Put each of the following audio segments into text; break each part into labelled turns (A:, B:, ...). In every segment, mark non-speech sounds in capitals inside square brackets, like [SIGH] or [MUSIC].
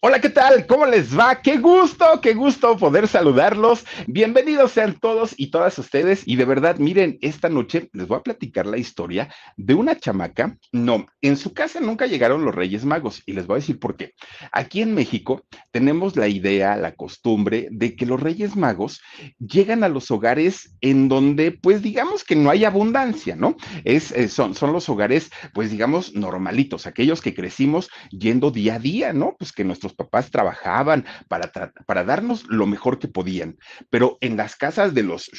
A: Hola, ¿qué tal? ¿Cómo les va? Qué gusto, qué gusto poder saludarlos. Bienvenidos sean todos y todas ustedes. Y de verdad, miren, esta noche les voy a platicar la historia de una chamaca. No, en su casa nunca llegaron los Reyes Magos y les voy a decir por qué. Aquí en México tenemos la idea, la costumbre de que los Reyes Magos llegan a los hogares en donde, pues digamos que no hay abundancia, ¿no? Es, eh, son, son los hogares, pues digamos, normalitos, aquellos que crecimos yendo día a día, ¿no? Pues que nuestros papás trabajaban para, para darnos lo mejor que podían. Pero en las casas de los,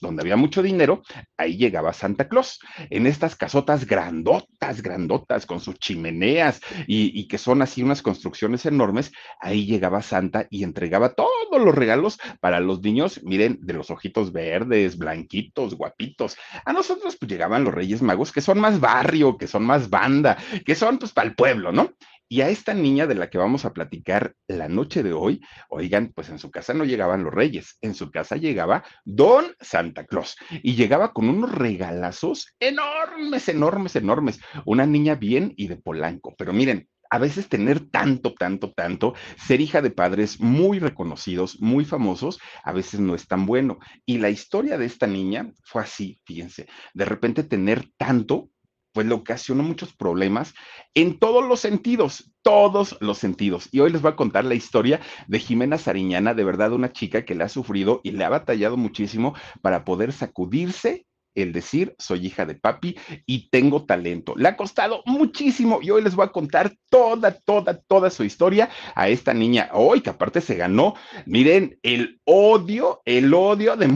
A: donde había mucho dinero, ahí llegaba Santa Claus. En estas casotas grandotas, grandotas, con sus chimeneas y, y que son así unas construcciones enormes, ahí llegaba Santa y entregaba todos los regalos para los niños, miren, de los ojitos verdes, blanquitos, guapitos. A nosotros pues llegaban los Reyes Magos, que son más barrio, que son más banda, que son pues para el pueblo, ¿no? Y a esta niña de la que vamos a platicar la noche de hoy, oigan, pues en su casa no llegaban los reyes, en su casa llegaba Don Santa Claus y llegaba con unos regalazos enormes, enormes, enormes. Una niña bien y de Polanco, pero miren, a veces tener tanto, tanto, tanto, ser hija de padres muy reconocidos, muy famosos, a veces no es tan bueno. Y la historia de esta niña fue así, fíjense, de repente tener tanto pues le ocasionó muchos problemas en todos los sentidos, todos los sentidos. Y hoy les voy a contar la historia de Jimena Sariñana, de verdad una chica que le ha sufrido y le ha batallado muchísimo para poder sacudirse el decir soy hija de papi y tengo talento. Le ha costado muchísimo y hoy les voy a contar toda, toda, toda su historia a esta niña hoy, que aparte se ganó, miren, el odio, el odio de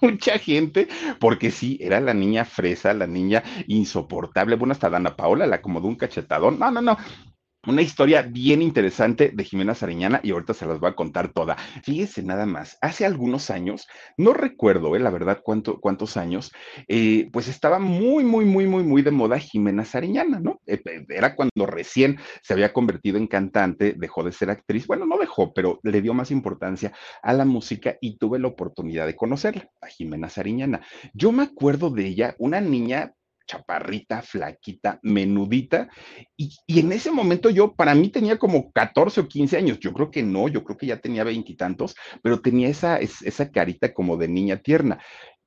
A: [LAUGHS] mucha gente, porque sí, era la niña fresa, la niña insoportable. Bueno, hasta Dana Paola la acomodó un cachetadón. No, no, no. Una historia bien interesante de Jimena Sariñana y ahorita se las voy a contar toda. Fíjese nada más, hace algunos años, no recuerdo, eh, la verdad, cuánto, cuántos años, eh, pues estaba muy, muy, muy, muy, muy de moda Jimena Sariñana, ¿no? Eh, era cuando recién se había convertido en cantante, dejó de ser actriz, bueno, no dejó, pero le dio más importancia a la música y tuve la oportunidad de conocerla, a Jimena Sariñana. Yo me acuerdo de ella, una niña chaparrita, flaquita, menudita. Y, en ese momento yo, para mí tenía como 14 o 15 años. Yo creo que no, yo creo que ya tenía veintitantos, pero tenía esa, esa carita como de niña tierna.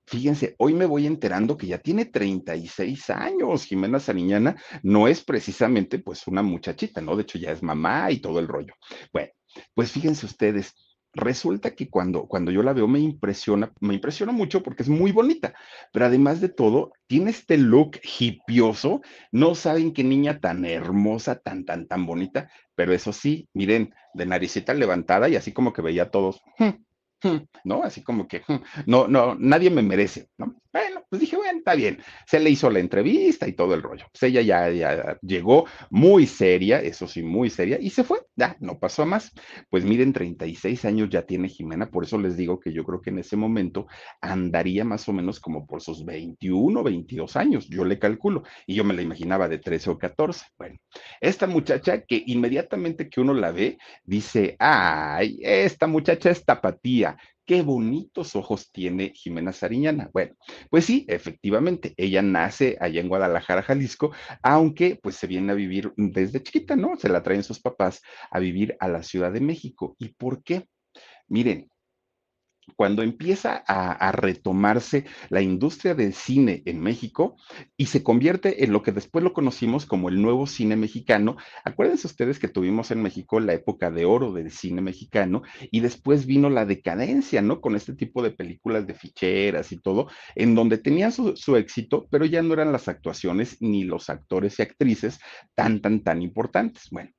A: Fíjense, hoy me voy enterando que ya tiene 36 años. Jimena Sariñana no es precisamente pues una muchachita, ¿no? De hecho ya es mamá y todo el rollo. Bueno, pues fíjense ustedes, resulta que cuando, cuando yo la veo me impresiona, me impresiona mucho porque es muy bonita, pero además de todo, tiene este look hipioso, no saben qué niña tan hermosa, tan, tan, tan bonita, pero eso sí, miren, de naricita levantada y así como que veía a todos, hmm, hmm", ¿no? Así como que, hmm, no, no, nadie me merece, ¿no? Bueno, pues dije, bueno, está bien. Se le hizo la entrevista y todo el rollo. Pues ella ya, ya llegó muy seria, eso sí, muy seria, y se fue. Ya, no pasó más. Pues miren, 36 años ya tiene Jimena, por eso les digo que yo creo que en ese momento andaría más o menos como por sus 21, 22 años, yo le calculo, y yo me la imaginaba de 13 o 14. Bueno, esta muchacha que inmediatamente que uno la ve, dice, ay, esta muchacha es tapatía, qué bonitos ojos tiene Jimena Sariñana. Bueno, pues sí, efectivamente, ella nace allá en Guadalajara, Jalisco, aunque pues se viene a vivir desde chiquita, ¿no? Se la traen sus papás a vivir a la Ciudad de México. ¿Y por qué? Miren, cuando empieza a, retomarse la industria del cine en México y se convierte en lo que después lo conocimos como el nuevo cine mexicano. Acuérdense ustedes que tuvimos en México la época de oro del cine mexicano y después vino la decadencia, ¿no? Con este tipo de películas de ficheras y todo, en donde tenían su éxito, pero ya no eran las actuaciones ni los actores y actrices tan, tan, tan importantes. Bueno,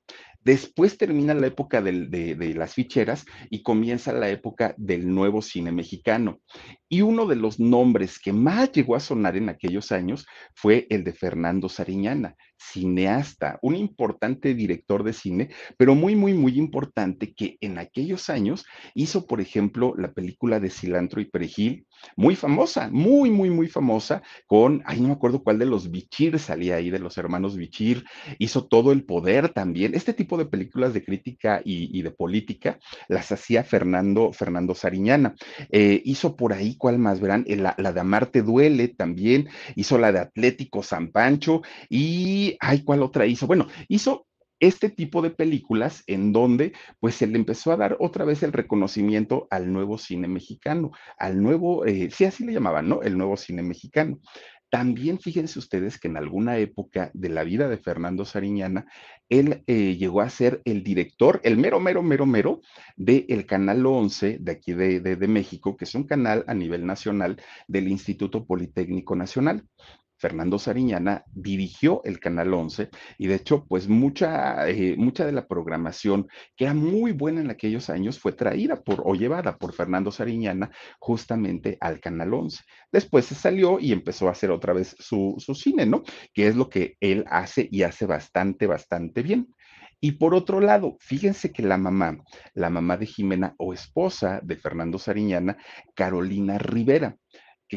A: Después termina la época de, de, las ficheras y comienza la época del nuevo cine mexicano. Y uno de los nombres que más llegó a sonar en aquellos años fue el de Fernando Sariñana, cineasta, un importante director de cine, pero muy, muy, muy importante que en aquellos años hizo, por ejemplo, la película de Cilantro y Perejil, muy famosa, muy, muy, muy famosa, con, ay, no me acuerdo cuál de los Bichir salía ahí, de los hermanos Bichir, hizo todo el poder también. Este tipo de películas de crítica y, de política las hacía Fernando, Fernando Sariñana. Eh, hizo por ahí, ¿cuál más verán? Eh, la, la de Amarte Duele también, hizo la de Atlético San Pancho y, ay, ¿cuál otra hizo? Bueno, hizo este tipo de películas en donde pues se le empezó a dar otra vez el reconocimiento al nuevo cine mexicano, al nuevo, eh, sí, así le llamaban, ¿no? El nuevo cine mexicano. También fíjense ustedes que en alguna época de la vida de Fernando Sariñana, él eh, llegó a ser el director, el mero, mero, mero, mero del el Canal 11 de aquí de, de, de México, que es un canal a nivel nacional del Instituto Politécnico Nacional. Fernando Sariñana dirigió el Canal 11 y de hecho, pues mucha, eh, mucha de la programación que era muy buena en aquellos años fue traída por o llevada por Fernando Sariñana justamente al Canal 11. Después se salió y empezó a hacer otra vez su, su cine, ¿no? Que es lo que él hace y hace bastante, bastante bien. Y por otro lado, fíjense que la mamá, la mamá de Jimena o esposa de Fernando Sariñana, Carolina Rivera,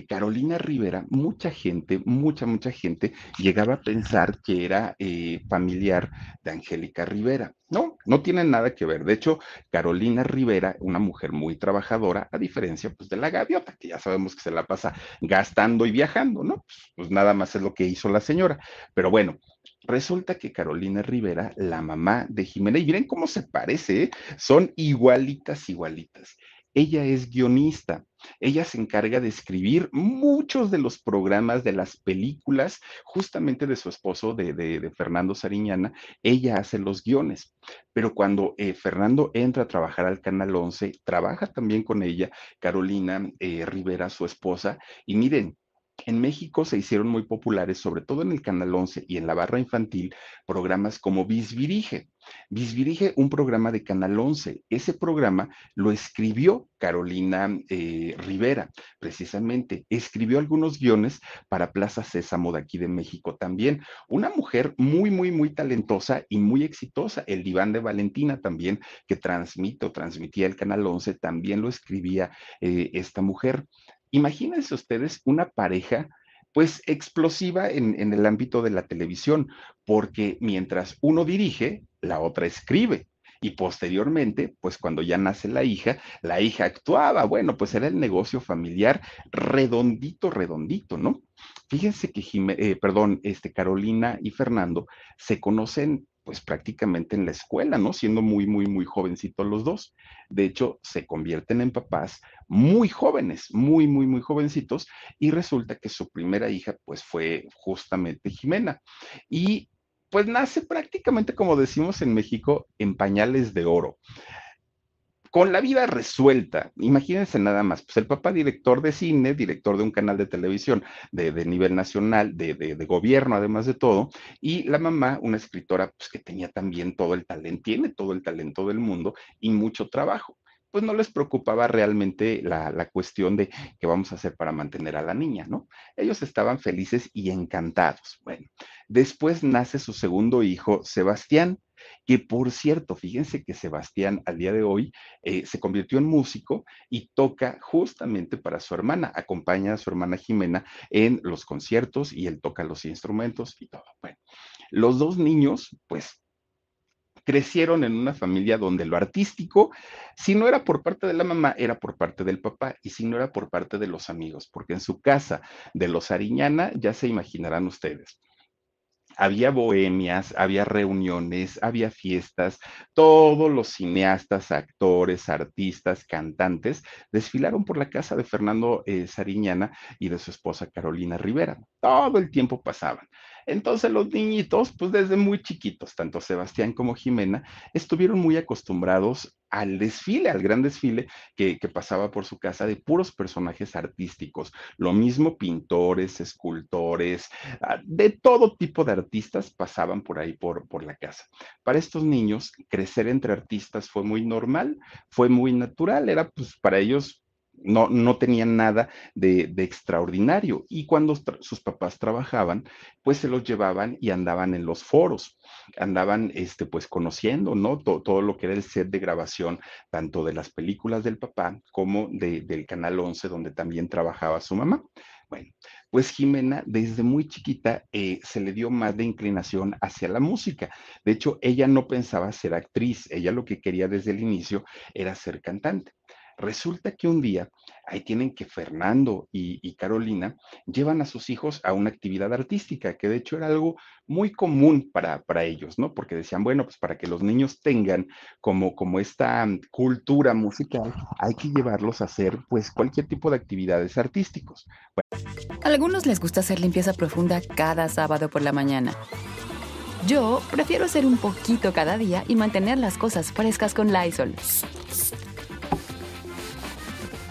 A: Carolina Rivera, mucha gente, mucha, mucha gente llegaba a pensar que era eh, familiar de Angélica Rivera. No, no tiene nada que ver. De hecho, Carolina Rivera, una mujer muy trabajadora, a diferencia pues, de la gaviota, que ya sabemos que se la pasa gastando y viajando, ¿no? Pues, pues nada más es lo que hizo la señora. Pero bueno, Resulta que Carolina Rivera, la mamá de Jimena, y miren cómo se parece, ¿eh? son igualitas, igualitas. Ella es guionista. Ella se encarga de escribir muchos de los programas de las películas, justamente de su esposo, de, de, Fernando Sariñana. Ella hace los guiones. Pero cuando eh, Fernando entra a trabajar al Canal 11, trabaja también con ella, Carolina eh, Rivera, su esposa. Y miren, en México se hicieron muy populares, sobre todo en el Canal 11 y en la barra infantil, programas como Bisvirige. Bisvirige, un programa de Canal 11. Ese programa lo escribió Carolina eh, Rivera, precisamente. Escribió algunos guiones para Plaza Sésamo de aquí de México también. Una mujer muy, muy, muy talentosa y muy exitosa. El diván de Valentina también, que transmite o transmitía el Canal 11, también lo escribía eh, esta mujer. Imagínense ustedes una pareja pues explosiva en, el ámbito de la televisión, porque mientras uno dirige, la otra escribe. Y posteriormente, pues cuando ya nace la hija, la hija actuaba. Bueno, pues era el negocio familiar redondito, redondito, ¿no? Fíjense que, eh, perdón, este, Carolina y Fernando se conocen pues prácticamente en la escuela, ¿no? Siendo muy, muy, muy jovencitos los dos. De hecho, se convierten en papás muy jóvenes, muy, muy, muy jovencitos, y resulta que su primera hija, pues fue justamente Jimena. Y pues nace prácticamente, como decimos en México, en pañales de oro con la vida resuelta, imagínense nada más, pues el papá director de cine, director de un canal de televisión de, nivel nacional, de, gobierno además de todo, y la mamá, una escritora pues, que tenía también todo el talento, tiene todo el talento del mundo y mucho trabajo pues no les preocupaba realmente la, la, cuestión de qué vamos a hacer para mantener a la niña, ¿no? Ellos estaban felices y encantados. Bueno, después nace su segundo hijo, Sebastián, que por cierto, fíjense que Sebastián al día de hoy eh, se convirtió en músico y toca justamente para su hermana, acompaña a su hermana Jimena en los conciertos y él toca los instrumentos y todo. Bueno, los dos niños, pues crecieron en una familia donde lo artístico, si no era por parte de la mamá, era por parte del papá, y si no era por parte de los amigos, porque en su casa de los Ariñana, ya se imaginarán ustedes, había bohemias, había reuniones, había fiestas, todos los cineastas, actores, artistas, cantantes desfilaron por la casa de Fernando eh, Sariñana y de su esposa Carolina Rivera. Todo el tiempo pasaban. Entonces los niñitos, pues desde muy chiquitos, tanto Sebastián como Jimena, estuvieron muy acostumbrados al desfile, al gran desfile que, pasaba por su casa de puros personajes artísticos. Lo mismo pintores, escultores, ah, de todo tipo de artistas pasaban por ahí, por, por la casa. Para estos niños, crecer entre artistas fue muy normal, fue muy natural, era pues para ellos no, no tenían nada de, extraordinario. Y cuando sus papás trabajaban, pues se los llevaban y andaban en los foros, andaban este, pues conociendo, ¿no? Todo, lo que era el set de grabación, tanto de las películas del papá como del Canal 11, donde también trabajaba su mamá. Bueno, pues Jimena desde muy chiquita eh, se le dio más de inclinación hacia la música. De hecho, ella no pensaba ser actriz, ella lo que quería desde el inicio era ser cantante. Resulta que un día, ahí tienen que Fernando y, Carolina llevan a sus hijos a una actividad artística, que de hecho era algo muy común para, para ellos, ¿no? Porque decían, bueno, pues para que los niños tengan como, como esta cultura musical, hay que llevarlos a hacer pues cualquier tipo de actividades artísticos.
B: A algunos les gusta hacer limpieza profunda cada sábado por la mañana. Yo prefiero hacer un poquito cada día y mantener las cosas frescas con Lysol.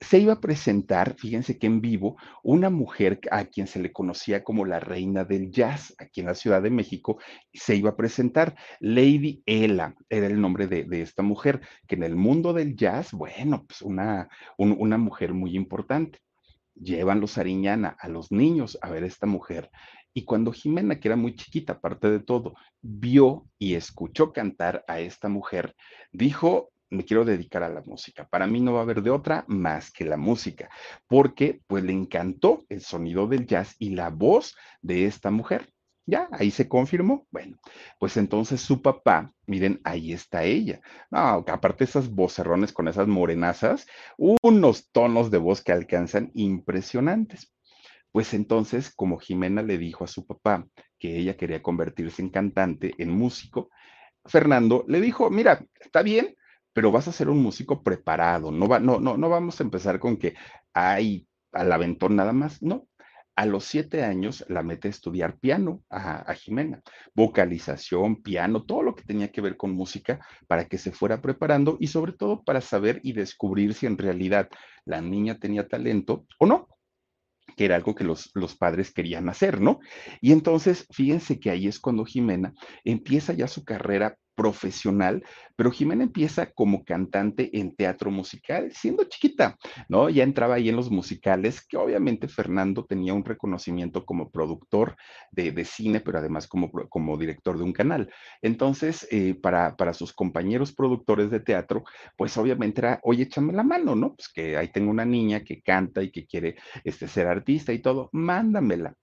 A: se iba a presentar, fíjense que en vivo, una mujer a quien se le conocía como la reina del jazz aquí en la Ciudad de México, se iba a presentar. Lady Ella era el nombre de, esta mujer, que en el mundo del jazz, bueno, pues una, una mujer muy importante. Llevan los Ariñana a los niños a ver esta mujer y cuando Jimena, que era muy chiquita, aparte de todo, vio y escuchó cantar a esta mujer, dijo, me quiero dedicar a la música. Para mí no va a haber de otra más que la música, porque pues le encantó el sonido del jazz y la voz de esta mujer. Ya, ahí se confirmó. Bueno, pues entonces su papá, miren, ahí está ella. No, aparte esas vocerrones con esas morenazas, unos tonos de voz que alcanzan impresionantes. Pues entonces, como Jimena le dijo a su papá que ella quería convertirse en cantante, en músico, Fernando le dijo, mira, está bien, pero vas a ser un músico preparado, no, va, no, no, no vamos a empezar con que hay al aventón nada más, no. A los siete años la mete a estudiar piano a, a, Jimena, vocalización, piano, todo lo que tenía que ver con música para que se fuera preparando y sobre todo para saber y descubrir si en realidad la niña tenía talento o no que era algo que los, los, padres querían hacer, ¿no? Y entonces, fíjense que ahí es cuando Jimena empieza ya su carrera profesional, pero Jimena empieza como cantante en teatro musical, siendo chiquita, ¿no? Ya entraba ahí en los musicales, que obviamente Fernando tenía un reconocimiento como productor de, cine, pero además como, como director de un canal. Entonces, eh, para, para sus compañeros productores de teatro, pues obviamente era, oye, échame la mano, ¿no? Pues que ahí tengo una niña que canta y que quiere este, ser artista y todo, mándamela.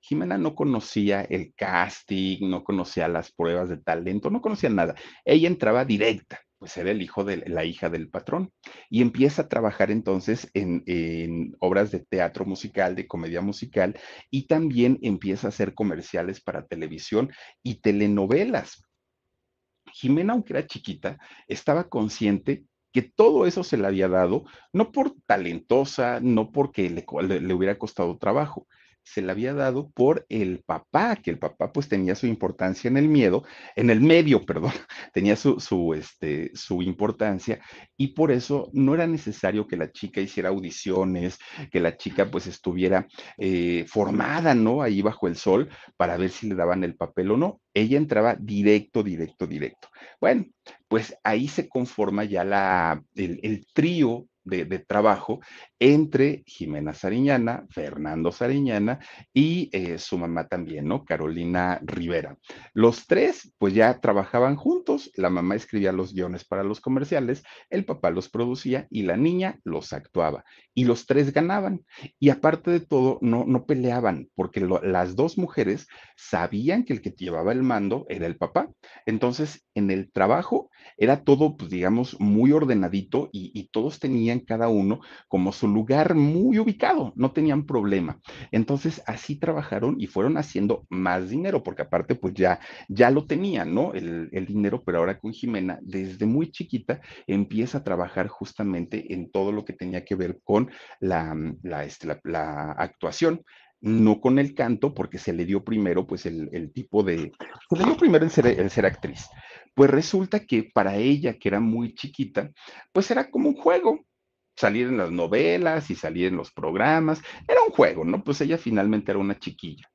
A: Jimena no conocía el casting, no conocía las pruebas de talento, no conocía nada. Ella entraba directa, pues era el hijo de la hija del patrón, y empieza a trabajar entonces en, obras de teatro musical, de comedia musical, y también empieza a hacer comerciales para televisión y telenovelas. Jimena, aunque era chiquita, estaba consciente que todo eso se le había dado, no por talentosa, no porque le hubiera costado trabajo, se le había dado por el papá, que el papá pues tenía su importancia en el miedo, en el medio, [LAUGHS] perdón, tenía su, su, este, su importancia y por eso no era necesario que la chica hiciera audiciones, que la chica pues estuviera eh, formada, ¿no? Ahí bajo el sol para ver si le daban el papel o no. Ella entraba directo, directo, directo. Bueno, pues ahí se conforma ya la, el, el trío de, trabajo entre Jimena Sariñana, Fernando Sariñana y eh, su mamá también, ¿no? Carolina Rivera. Los tres, pues ya trabajaban juntos, la mamá escribía los guiones para los comerciales, el papá los producía y la niña los actuaba. Y los tres ganaban. Y aparte de todo, no, no peleaban, porque las dos mujeres sabían que el que llevaba el mando era el papá. Entonces, en el trabajo era todo, pues digamos, muy ordenadito y, y todos tenían cada uno como su lugar muy ubicado, no tenían problema. Entonces, así trabajaron y fueron haciendo más dinero, porque aparte, pues ya, ya lo tenían, ¿no? El, el dinero, pero ahora con Jimena, desde muy chiquita, empieza a trabajar justamente en todo lo que tenía que ver con la, la, este, actuación no con el canto, porque se le dio primero, pues, el, tipo de, se le dio primero el ser, el ser actriz. Pues resulta que para ella, que era muy chiquita, pues era como un juego, salir en las novelas y salir en los programas, era un juego, ¿no? Pues ella finalmente era una chiquilla.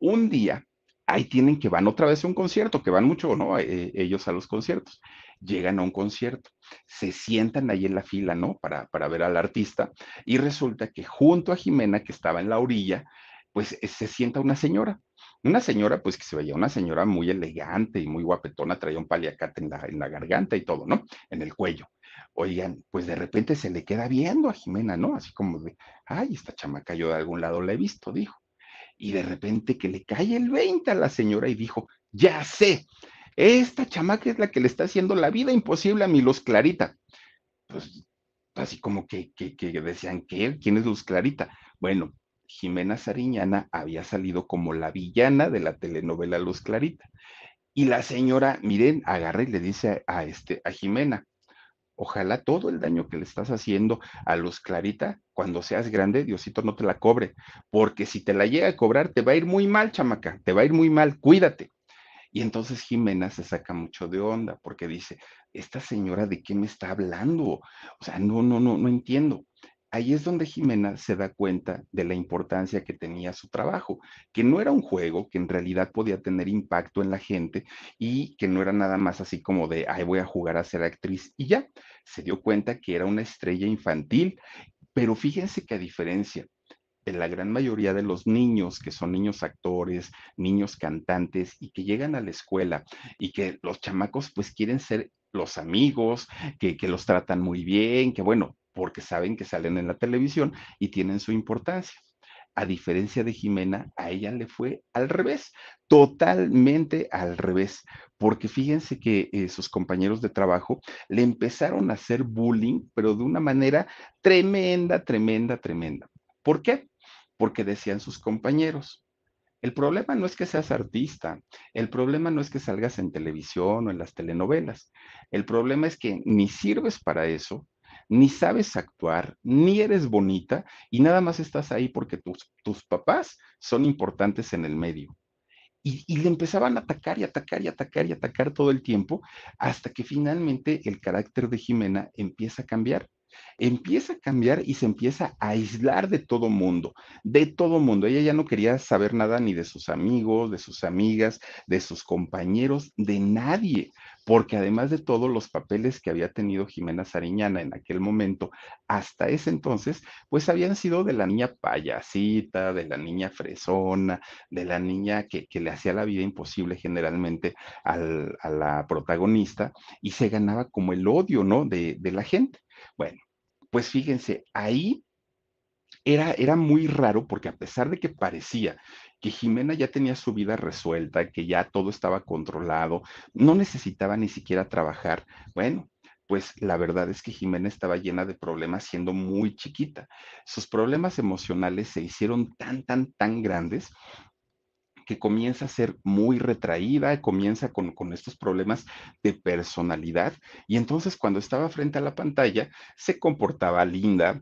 A: Un día, ahí tienen que van otra vez a un concierto, que van mucho, ¿no? Eh, ellos a los conciertos. Llegan a un concierto, se sientan ahí en la fila, ¿no? Para, para ver al artista y resulta que junto a Jimena, que estaba en la orilla, pues eh, se sienta una señora. Una señora, pues que se veía una señora muy elegante y muy guapetona, traía un paliacate en la, en la garganta y todo, ¿no? En el cuello. Oigan, pues de repente se le queda viendo a Jimena, ¿no? Así como de, ay, esta chamaca yo de algún lado la he visto, dijo y de repente que le cae el 20 a la señora y dijo, ya sé, esta chamaca es la que le está haciendo la vida imposible a mi Luz Clarita. Pues así como que, que, que decían, ¿qué? ¿Quién es Luz Clarita? Bueno, Jimena Sariñana había salido como la villana de la telenovela Luz Clarita. Y la señora, miren, agarra y le dice a, este, a Jimena, Ojalá todo el daño que le estás haciendo a Luz Clarita, cuando seas grande, Diosito no te la cobre, porque si te la llega a cobrar, te va a ir muy mal, chamaca, te va a ir muy mal, cuídate. Y entonces Jimena se saca mucho de onda porque dice, esta señora de qué me está hablando? O sea, no, no, no, no entiendo ahí es donde Jimena se da cuenta de la importancia que tenía su trabajo, que no era un juego, que en realidad podía tener impacto en la gente y que no era nada más así como de, ay, voy a jugar a ser actriz y ya. Se dio cuenta que era una estrella infantil, pero fíjense que a diferencia de la gran mayoría de los niños que son niños actores, niños cantantes y que llegan a la escuela y que los chamacos pues quieren ser los amigos, que, que los tratan muy bien, que bueno, porque saben que salen en la televisión y tienen su importancia. A diferencia de Jimena, a ella le fue al revés, totalmente al revés, porque fíjense que eh, sus compañeros de trabajo le empezaron a hacer bullying, pero de una manera tremenda, tremenda, tremenda. ¿Por qué? Porque decían sus compañeros, el problema no es que seas artista, el problema no es que salgas en televisión o en las telenovelas, el problema es que ni sirves para eso, ni sabes actuar, ni eres bonita y nada más estás ahí porque tus, papás son importantes en el medio. Y, y, le empezaban a atacar y atacar y atacar y atacar todo el tiempo hasta que finalmente el carácter de Jimena empieza a cambiar empieza a cambiar y se empieza a aislar de todo mundo, de todo mundo. Ella ya no quería saber nada ni de sus amigos, de sus amigas, de sus compañeros, de nadie, porque además de todos los papeles que había tenido Jimena Sariñana en aquel momento, hasta ese entonces, pues habían sido de la niña payasita, de la niña fresona, de la niña que, le hacía la vida imposible generalmente a la protagonista y se ganaba como el odio, ¿no? De, de la gente. Bueno, pues fíjense, ahí era, era, muy raro porque a pesar de que parecía que Jimena ya tenía su vida resuelta, que ya todo estaba controlado, no necesitaba ni siquiera trabajar, bueno, pues la verdad es que Jimena estaba llena de problemas siendo muy chiquita. Sus problemas emocionales se hicieron tan, tan, tan grandes que comienza a ser muy retraída, comienza con, con, estos problemas de personalidad y entonces cuando estaba frente a la pantalla se comportaba linda,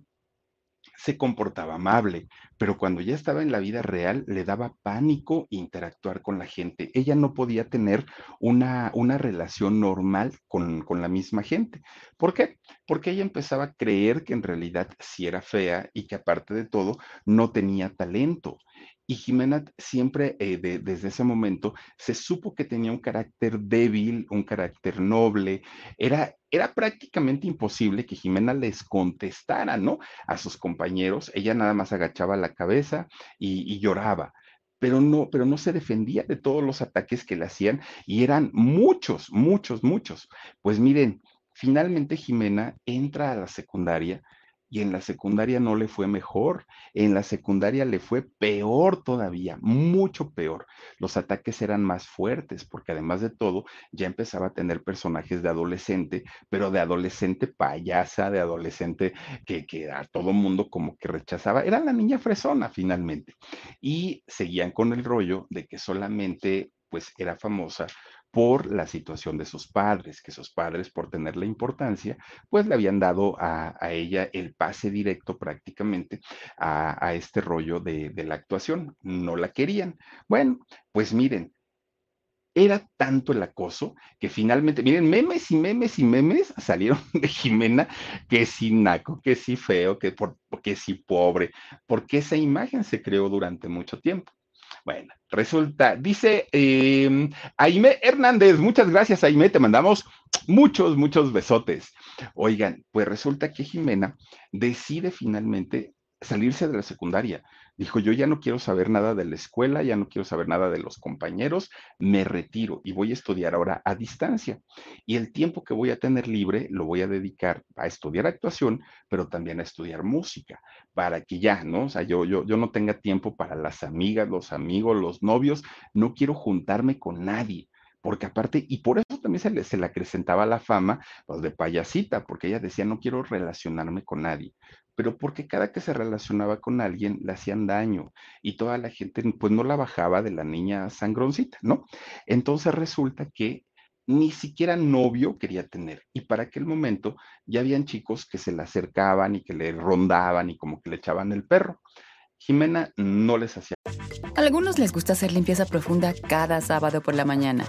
A: se comportaba amable, pero cuando ya estaba en la vida real le daba pánico interactuar con la gente. Ella no podía tener una, una relación normal con, con la misma gente. ¿Por qué? Porque ella empezaba a creer que en realidad sí era fea y que aparte de todo no tenía talento Y Jimena siempre, eh, desde ese momento, se supo que tenía un carácter débil, un carácter noble. Era, era prácticamente imposible que Jimena les contestara, ¿no? A sus compañeros. Ella nada más agachaba la cabeza y, lloraba pero no, pero no se defendía de todos los ataques que le hacían y eran muchos, muchos, muchos. Pues miren, finalmente Jimena entra a la secundaria y en la secundaria no le fue mejor, en la secundaria le fue peor todavía, mucho peor. Los ataques eran más fuertes porque además de todo ya empezaba a tener personajes de adolescente, pero de adolescente payasa, de adolescente que, que a todo mundo como que rechazaba. Era la niña fresona finalmente. Y seguían con el rollo de que solamente pues era famosa por la situación de sus padres, que sus padres, por tener la importancia, pues le habían dado a, ella el pase directo prácticamente a, este rollo de, la actuación. No la querían. Bueno, pues miren, era tanto el acoso que finalmente, miren, memes y memes y memes salieron [LAUGHS] de Jimena, que si naco, que si feo, que, por, que si pobre, porque esa imagen se creó durante mucho tiempo. Bueno, resulta, dice eh, Aime Hernández, muchas gracias Aime, te mandamos muchos, muchos besotes. Oigan, pues resulta que Jimena decide finalmente salirse de la secundaria. Dijo, yo ya no quiero saber nada de la escuela, ya no quiero saber nada de los compañeros, me retiro y voy a estudiar ahora a distancia. Y el tiempo que voy a tener libre lo voy a dedicar a estudiar actuación, pero también a estudiar música, para que ya, ¿no? O sea, yo, yo, yo no tenga tiempo para las amigas, los amigos, los novios, no quiero juntarme con nadie porque aparte, y por eso también se le, se le acrecentaba la fama pues, de payasita, porque ella decía, no quiero relacionarme con nadie pero porque cada que se relacionaba con alguien le hacían daño y toda la gente pues no la bajaba de la niña sangroncita, ¿no? Entonces resulta que ni siquiera novio quería tener y para aquel momento ya habían chicos que se le acercaban y que le rondaban y como que le echaban el perro. Jimena no les hacía.
B: algunos les gusta hacer limpieza profunda cada sábado por la mañana.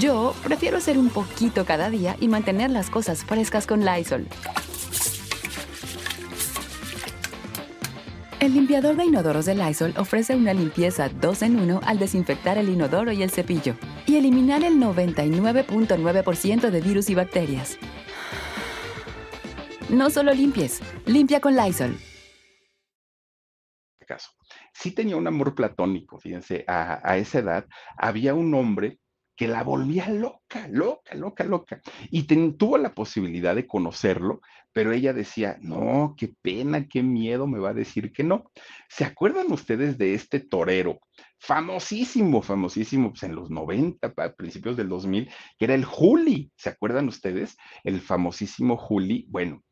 B: Yo prefiero hacer un poquito cada día y mantener las cosas frescas con Lysol. El limpiador de inodoros de Lysol ofrece una limpieza 2 en 1 al desinfectar el inodoro y el cepillo y eliminar el 99.9% de virus y bacterias. No solo limpies, limpia con Lysol.
A: Caso. Sí tenía un amor platónico, fíjense, a esa edad había un hombre que la volvía loca, loca, loca, loca. Y tuvo la posibilidad de conocerlo, pero ella decía, no, qué pena, qué miedo me va a decir que no. ¿Se acuerdan ustedes de este torero? Famosísimo, famosísimo, pues en los 90, a principios del 2000, que era el Juli. ¿Se acuerdan ustedes? El famosísimo Juli. Bueno,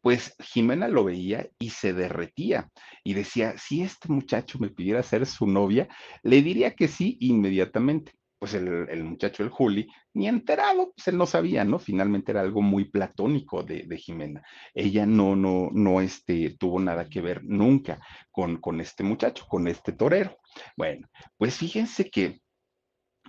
A: pues Jimena lo veía y se derretía y decía, si este muchacho me pidiera ser su novia, le diría que sí inmediatamente pues el, muchacho, el Juli, ni enterado, pues él no sabía, ¿no? Finalmente era algo muy platónico de, Jimena. Ella no, no, no este, tuvo nada que ver nunca con, con este muchacho, con este torero. Bueno, pues fíjense que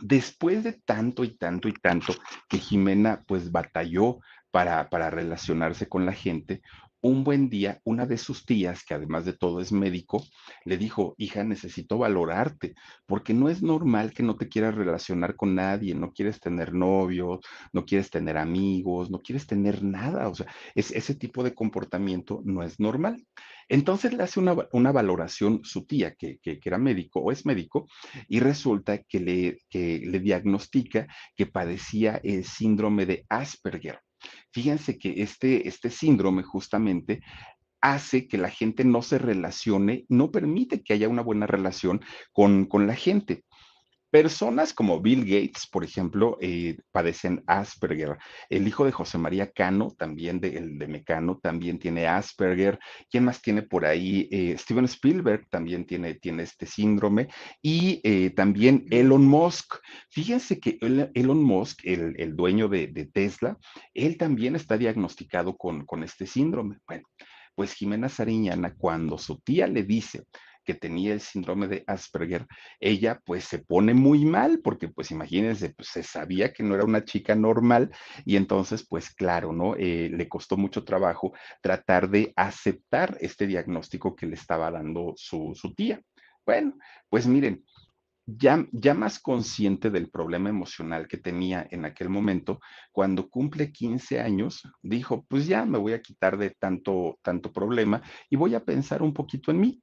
A: después de tanto y tanto y tanto que Jimena pues batalló para, para relacionarse con la gente, un buen día, una de sus tías, que además de todo es médico, le dijo, hija, necesito valorarte, porque no es normal que no te quieras relacionar con nadie, no quieres tener novios, no quieres tener amigos, no quieres tener nada, o sea, es, ese tipo de comportamiento no es normal. Entonces le hace una, valoración su tía, que, que, era médico o es médico, y resulta que le, que le diagnostica que padecía el síndrome de Asperger. Fíjense que este, este síndrome justamente hace que la gente no se relacione, no permite que haya una buena relación con, con la gente. Personas como Bill Gates, por ejemplo, eh, padecen Asperger. El hijo de José María Cano, también de, el de Mecano, también tiene Asperger. ¿Quién más tiene por ahí? Eh, Steven Spielberg también tiene, tiene este síndrome. Y eh, también Elon Musk. Fíjense que Elon Musk, el, el dueño de, de, Tesla, él también está diagnosticado con, con este síndrome. Bueno, pues Jimena Sariñana, cuando su tía le dice, que tenía el síndrome de Asperger, ella pues se pone muy mal porque pues imagínense, pues se sabía que no era una chica normal y entonces pues claro, ¿no? Eh, le costó mucho trabajo tratar de aceptar este diagnóstico que le estaba dando su, su tía. Bueno, pues miren, ya, ya más consciente del problema emocional que tenía en aquel momento, cuando cumple 15 años, dijo, pues ya me voy a quitar de tanto, tanto problema y voy a pensar un poquito en mí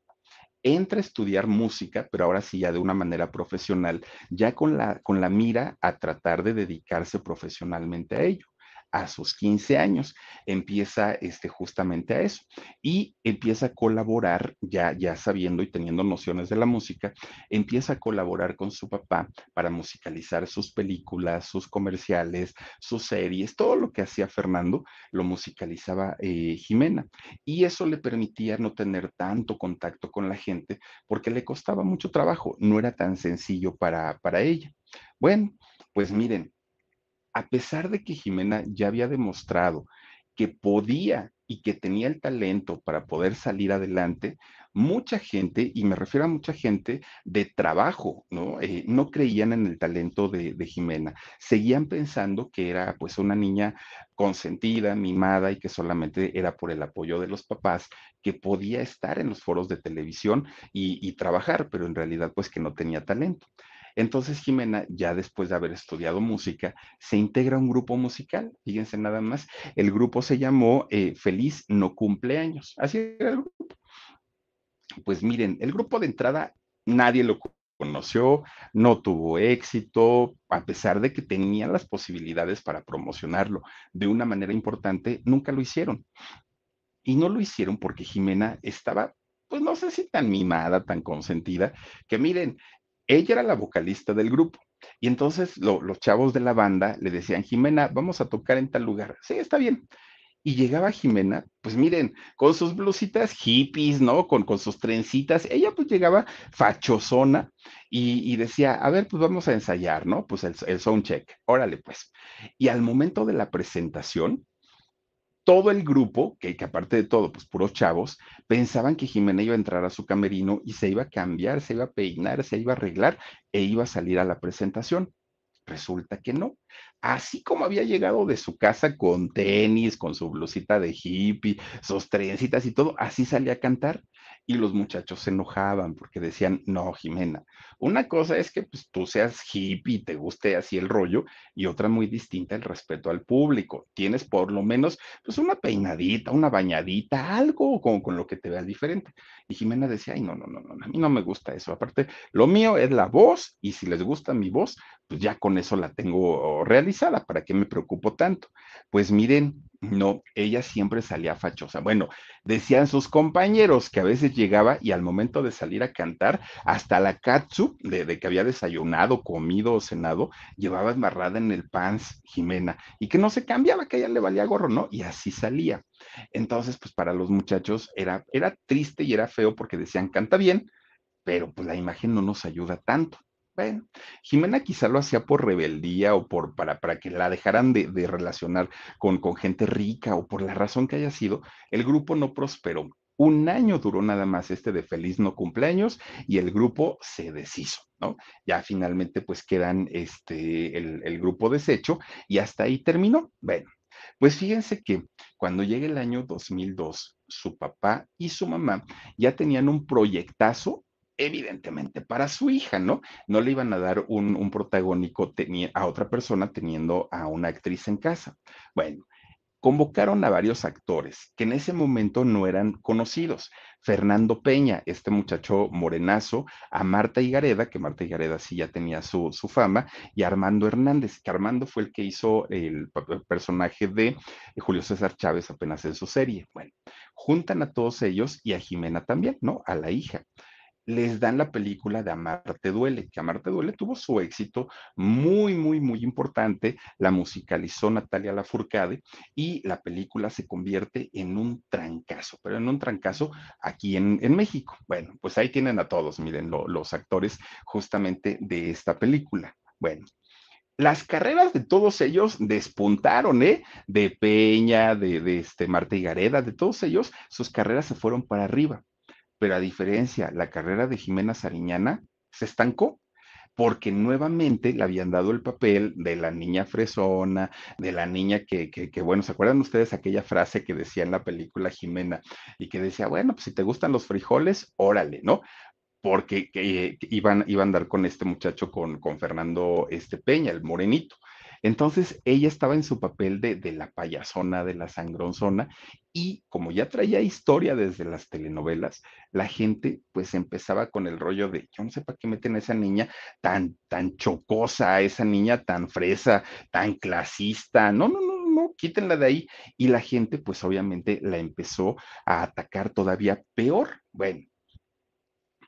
A: entra a estudiar música, pero ahora sí ya de una manera profesional, ya con la, con la mira a tratar de dedicarse profesionalmente a ello a sus 15 años, empieza este, justamente a eso y empieza a colaborar, ya, ya sabiendo y teniendo nociones de la música, empieza a colaborar con su papá para musicalizar sus películas, sus comerciales, sus series, todo lo que hacía Fernando lo musicalizaba eh, Jimena y eso le permitía no tener tanto contacto con la gente porque le costaba mucho trabajo, no era tan sencillo para, para ella. Bueno, pues miren, a pesar de que Jimena ya había demostrado que podía y que tenía el talento para poder salir adelante, mucha gente, y me refiero a mucha gente de trabajo, ¿no? Eh, no creían en el talento de, Jimena. Seguían pensando que era pues una niña consentida, mimada y que solamente era por el apoyo de los papás que podía estar en los foros de televisión y, y trabajar, pero en realidad pues que no tenía talento. Entonces Jimena, ya después de haber estudiado música, se integra a un grupo musical. Fíjense nada más, el grupo se llamó eh, Feliz No Cumpleaños. Así era el grupo. Pues miren, el grupo de entrada nadie lo conoció, no tuvo éxito, a pesar de que tenían las posibilidades para promocionarlo de una manera importante, nunca lo hicieron. Y no lo hicieron porque Jimena estaba pues no sé si tan mimada, tan consentida, que miren, ella era la vocalista del grupo. Y entonces los chavos de la banda le decían, Jimena, vamos a tocar en tal lugar. Sí, está bien. Y llegaba Jimena, pues miren, con sus blusitas hippies, ¿no? Con, con sus trencitas. Ella pues llegaba fachosona y, decía, a ver, pues vamos a ensayar, ¿no? Pues el, el sound check, órale pues. Y al momento de la presentación, todo el grupo, que, aparte de todo, pues puros chavos, pensaban que Jimena iba a entrar a su camerino y se iba a cambiar, se iba a peinar, se iba a arreglar e iba a salir a la presentación. Resulta que no. Así como había llegado de su casa con tenis, con su blusita de hippie, sus trencitas y todo, así salía a cantar y los muchachos se enojaban porque decían, no, Jimena, una cosa es que pues, tú seas hippie y te guste así el rollo y otra muy distinta el respeto al público. Tienes por lo menos pues una peinadita, una bañadita, algo con, con lo que te veas diferente. Y Jimena decía, ay, no, no, no, no, a mí no me gusta eso. Aparte, lo mío es la voz y si les gusta mi voz, pues ya con eso la tengo realizada. ¿Para qué me preocupo tanto? Pues miren, no, ella siempre salía fachosa. Bueno, decían sus compañeros que a veces llegaba y al momento de salir a cantar, hasta la katsu de, que había desayunado, comido o cenado, llevaba embarrada en el pants Jimena y que no se cambiaba, que a ella le valía gorro, ¿no? Y así salía. Entonces, pues para los muchachos era, era triste y era feo porque decían, canta bien, pero pues la imagen no nos ayuda tanto. Jimena quizá lo hacía por rebeldía o por, para, para que la dejaran de, de relacionar con, con gente rica o por la razón que haya sido, el grupo no prosperó. Un año duró nada más este de feliz no cumpleaños y el grupo se deshizo, ¿no? Ya finalmente pues quedan este, el, el grupo deshecho y hasta ahí terminó. Bueno, pues fíjense que cuando llega el año 2002, su papá y su mamá ya tenían un proyectazo evidentemente para su hija, ¿no? No le iban a dar un, un protagónico a otra persona teniendo a una actriz en casa. Bueno, convocaron a varios actores que en ese momento no eran conocidos. Fernando Peña, este muchacho morenazo, a Marta Higareda, que Marta Higareda sí ya tenía su, su fama, y Armando Hernández, que Armando fue el que hizo el, el personaje de Julio César Chávez apenas en su serie. Bueno, juntan a todos ellos y a Jimena también, ¿no? A la hija les dan la película de Amarte Duele, que Amarte Duele tuvo su éxito muy, muy, muy importante, la musicalizó Natalia Lafourcade y la película se convierte en un trancazo, pero en un trancazo aquí en, en México. Bueno, pues ahí tienen a todos, miren, lo, los actores justamente de esta película. Bueno, las carreras de todos ellos despuntaron, ¿eh? De Peña, de, de este Marta Gareda, de todos ellos, sus carreras se fueron para arriba pero a diferencia, la carrera de Jimena Sariñana se estancó porque nuevamente le habían dado el papel de la niña fresona, de la niña que, que, que, bueno, ¿se acuerdan ustedes aquella frase que decía en la película Jimena y que decía, bueno, pues si te gustan los frijoles, órale, ¿no? porque iban, iban a andar con este muchacho, con, con Fernando este Peña, el morenito. Entonces ella estaba en su papel de, de, la payasona, de la sangronzona, y como ya traía historia desde las telenovelas, la gente pues empezaba con el rollo de, yo no sé para qué meten a esa niña tan, tan chocosa, esa niña tan fresa, tan clasista, no, no, no, no, quítenla de ahí. Y la gente pues obviamente la empezó a atacar todavía peor. Bueno,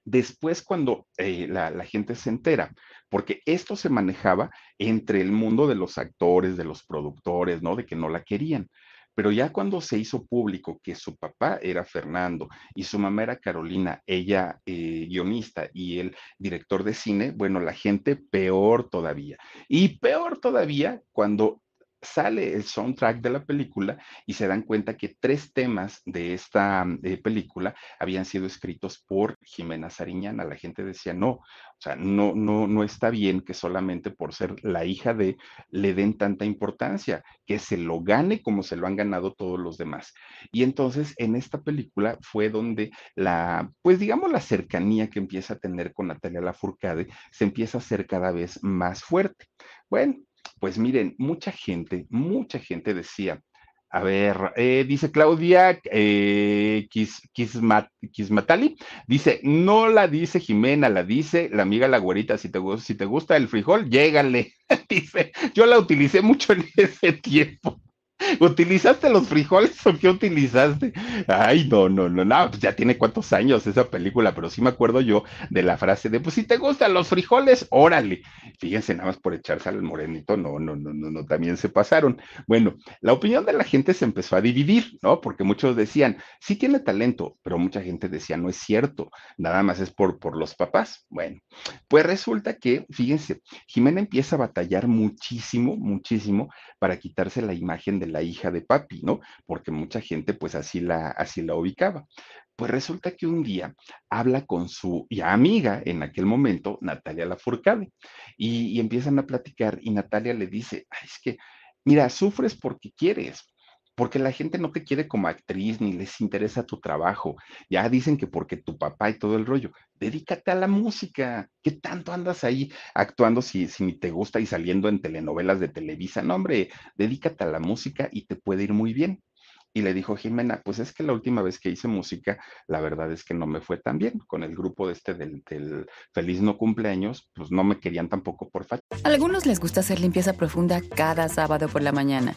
A: Después, cuando eh, la, gente se entera, porque esto se manejaba entre el mundo de los actores, de los productores, ¿no? De que no la querían. Pero ya cuando se hizo público que su papá era Fernando y su mamá era Carolina, ella eh, guionista y él director de cine, bueno, la gente peor todavía. Y peor todavía cuando sale el soundtrack de la película y se dan cuenta que tres temas de esta eh, película habían sido escritos por Jimena Sariñana. La gente decía, no, o sea, no, no, no está bien que solamente por ser la hija de le den tanta importancia, que se lo gane como se lo han ganado todos los demás. Y entonces en esta película fue donde la, pues digamos, la cercanía que empieza a tener con Natalia Lafourcade se empieza a hacer cada vez más fuerte. Bueno, pues miren, mucha gente, mucha gente decía, a ver, eh, dice Claudia eh, Kismatali, dice, no la dice Jimena, la dice la amiga la güerita, si te, si te gusta el frijol, llégale. [LAUGHS] dice, yo la utilicé mucho en ese tiempo. ¿Utilizaste los frijoles o qué utilizaste? Ay, no, no, no, no, pues ya tiene cuántos años esa película, pero sí me acuerdo yo de la frase de, pues si te gustan los frijoles, órale. Fíjense, nada más por echarse al morenito, no, no, no, no, no, también se pasaron. Bueno, la opinión de la gente se empezó a dividir, ¿no? Porque muchos decían, sí tiene talento, pero mucha gente decía, no es cierto, nada más es por, por los papás. Bueno, pues resulta que, fíjense, Jimena empieza a batallar muchísimo, muchísimo para quitarse la imagen de la hija de papi, ¿no? Porque mucha gente pues así la, así la ubicaba. Pues resulta que un día habla con su amiga en aquel momento, Natalia Lafourcade, y, y empiezan a platicar y Natalia le dice, Ay, es que, mira, sufres porque quieres, porque la gente no te quiere como actriz ni les interesa tu trabajo. Ya dicen que porque tu papá y todo el rollo, dedícate a la música. ¿Qué tanto andas ahí actuando si, ni te gusta y saliendo en telenovelas de Televisa? No, hombre, dedícate a la música y te puede ir muy bien. Y le dijo Jimena, pues es que la última vez que hice música, la verdad es que no me fue tan bien. Con el grupo de este del, del Feliz No Cumpleaños, pues no me querían tampoco por falta.
B: Algunos les gusta hacer limpieza profunda cada sábado por la mañana.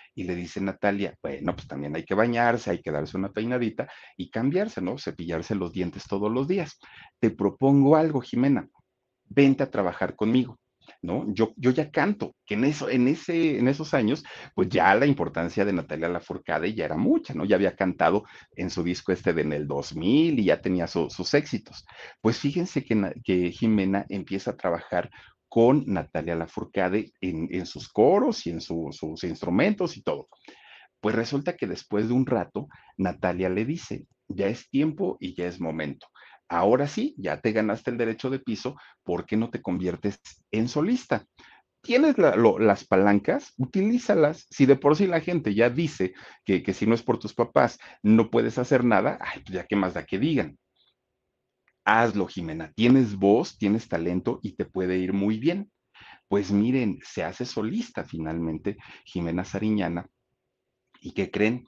A: Y le dice Natalia, bueno, pues también hay que bañarse, hay que darse una peinadita y cambiarse, ¿no? Cepillarse los dientes todos los días. Te propongo algo, Jimena, vente a trabajar conmigo. ¿no? Yo, yo ya canto, que en, eso, en, ese, en esos años, pues ya la importancia de Natalia Lafourcade ya era mucha, ¿no? Ya había cantado en su disco este de en el 2000 y ya tenía sus éxitos. Pues fíjense que, que Jimena empieza a trabajar con Natalia Lafourcade en, en sus coros y en sus instrumentos y todo. Pues resulta que después de un rato, Natalia le dice, ya es tiempo y ya es momento. Ahora sí, ya te ganaste el derecho de piso, ¿por qué no te conviertes en solista? Tienes las palancas, utilízalas. Si de por sí la gente ya dice que, si no es por tus papás no puedes hacer nada, ay, pues ya qué más da que digan hazlo, Jimena. Tienes voz, tienes talento y te puede ir muy bien. Pues miren, se hace solista finalmente Jimena Sariñana. ¿Y qué creen?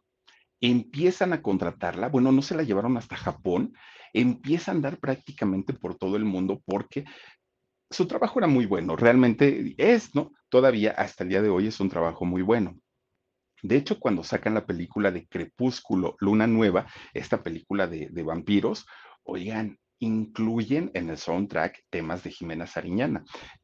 A: Empiezan a contratarla, bueno, no se la llevaron hasta Japón, empieza a andar prácticamente por todo el mundo porque su trabajo era muy bueno, realmente es, ¿no? Todavía hasta el día de hoy es un trabajo muy bueno. De hecho, cuando sacan la película de Crepúsculo, Luna Nueva, esta película de, de vampiros, oigan, incluyen en el soundtrack temas de Jimena Sariñana.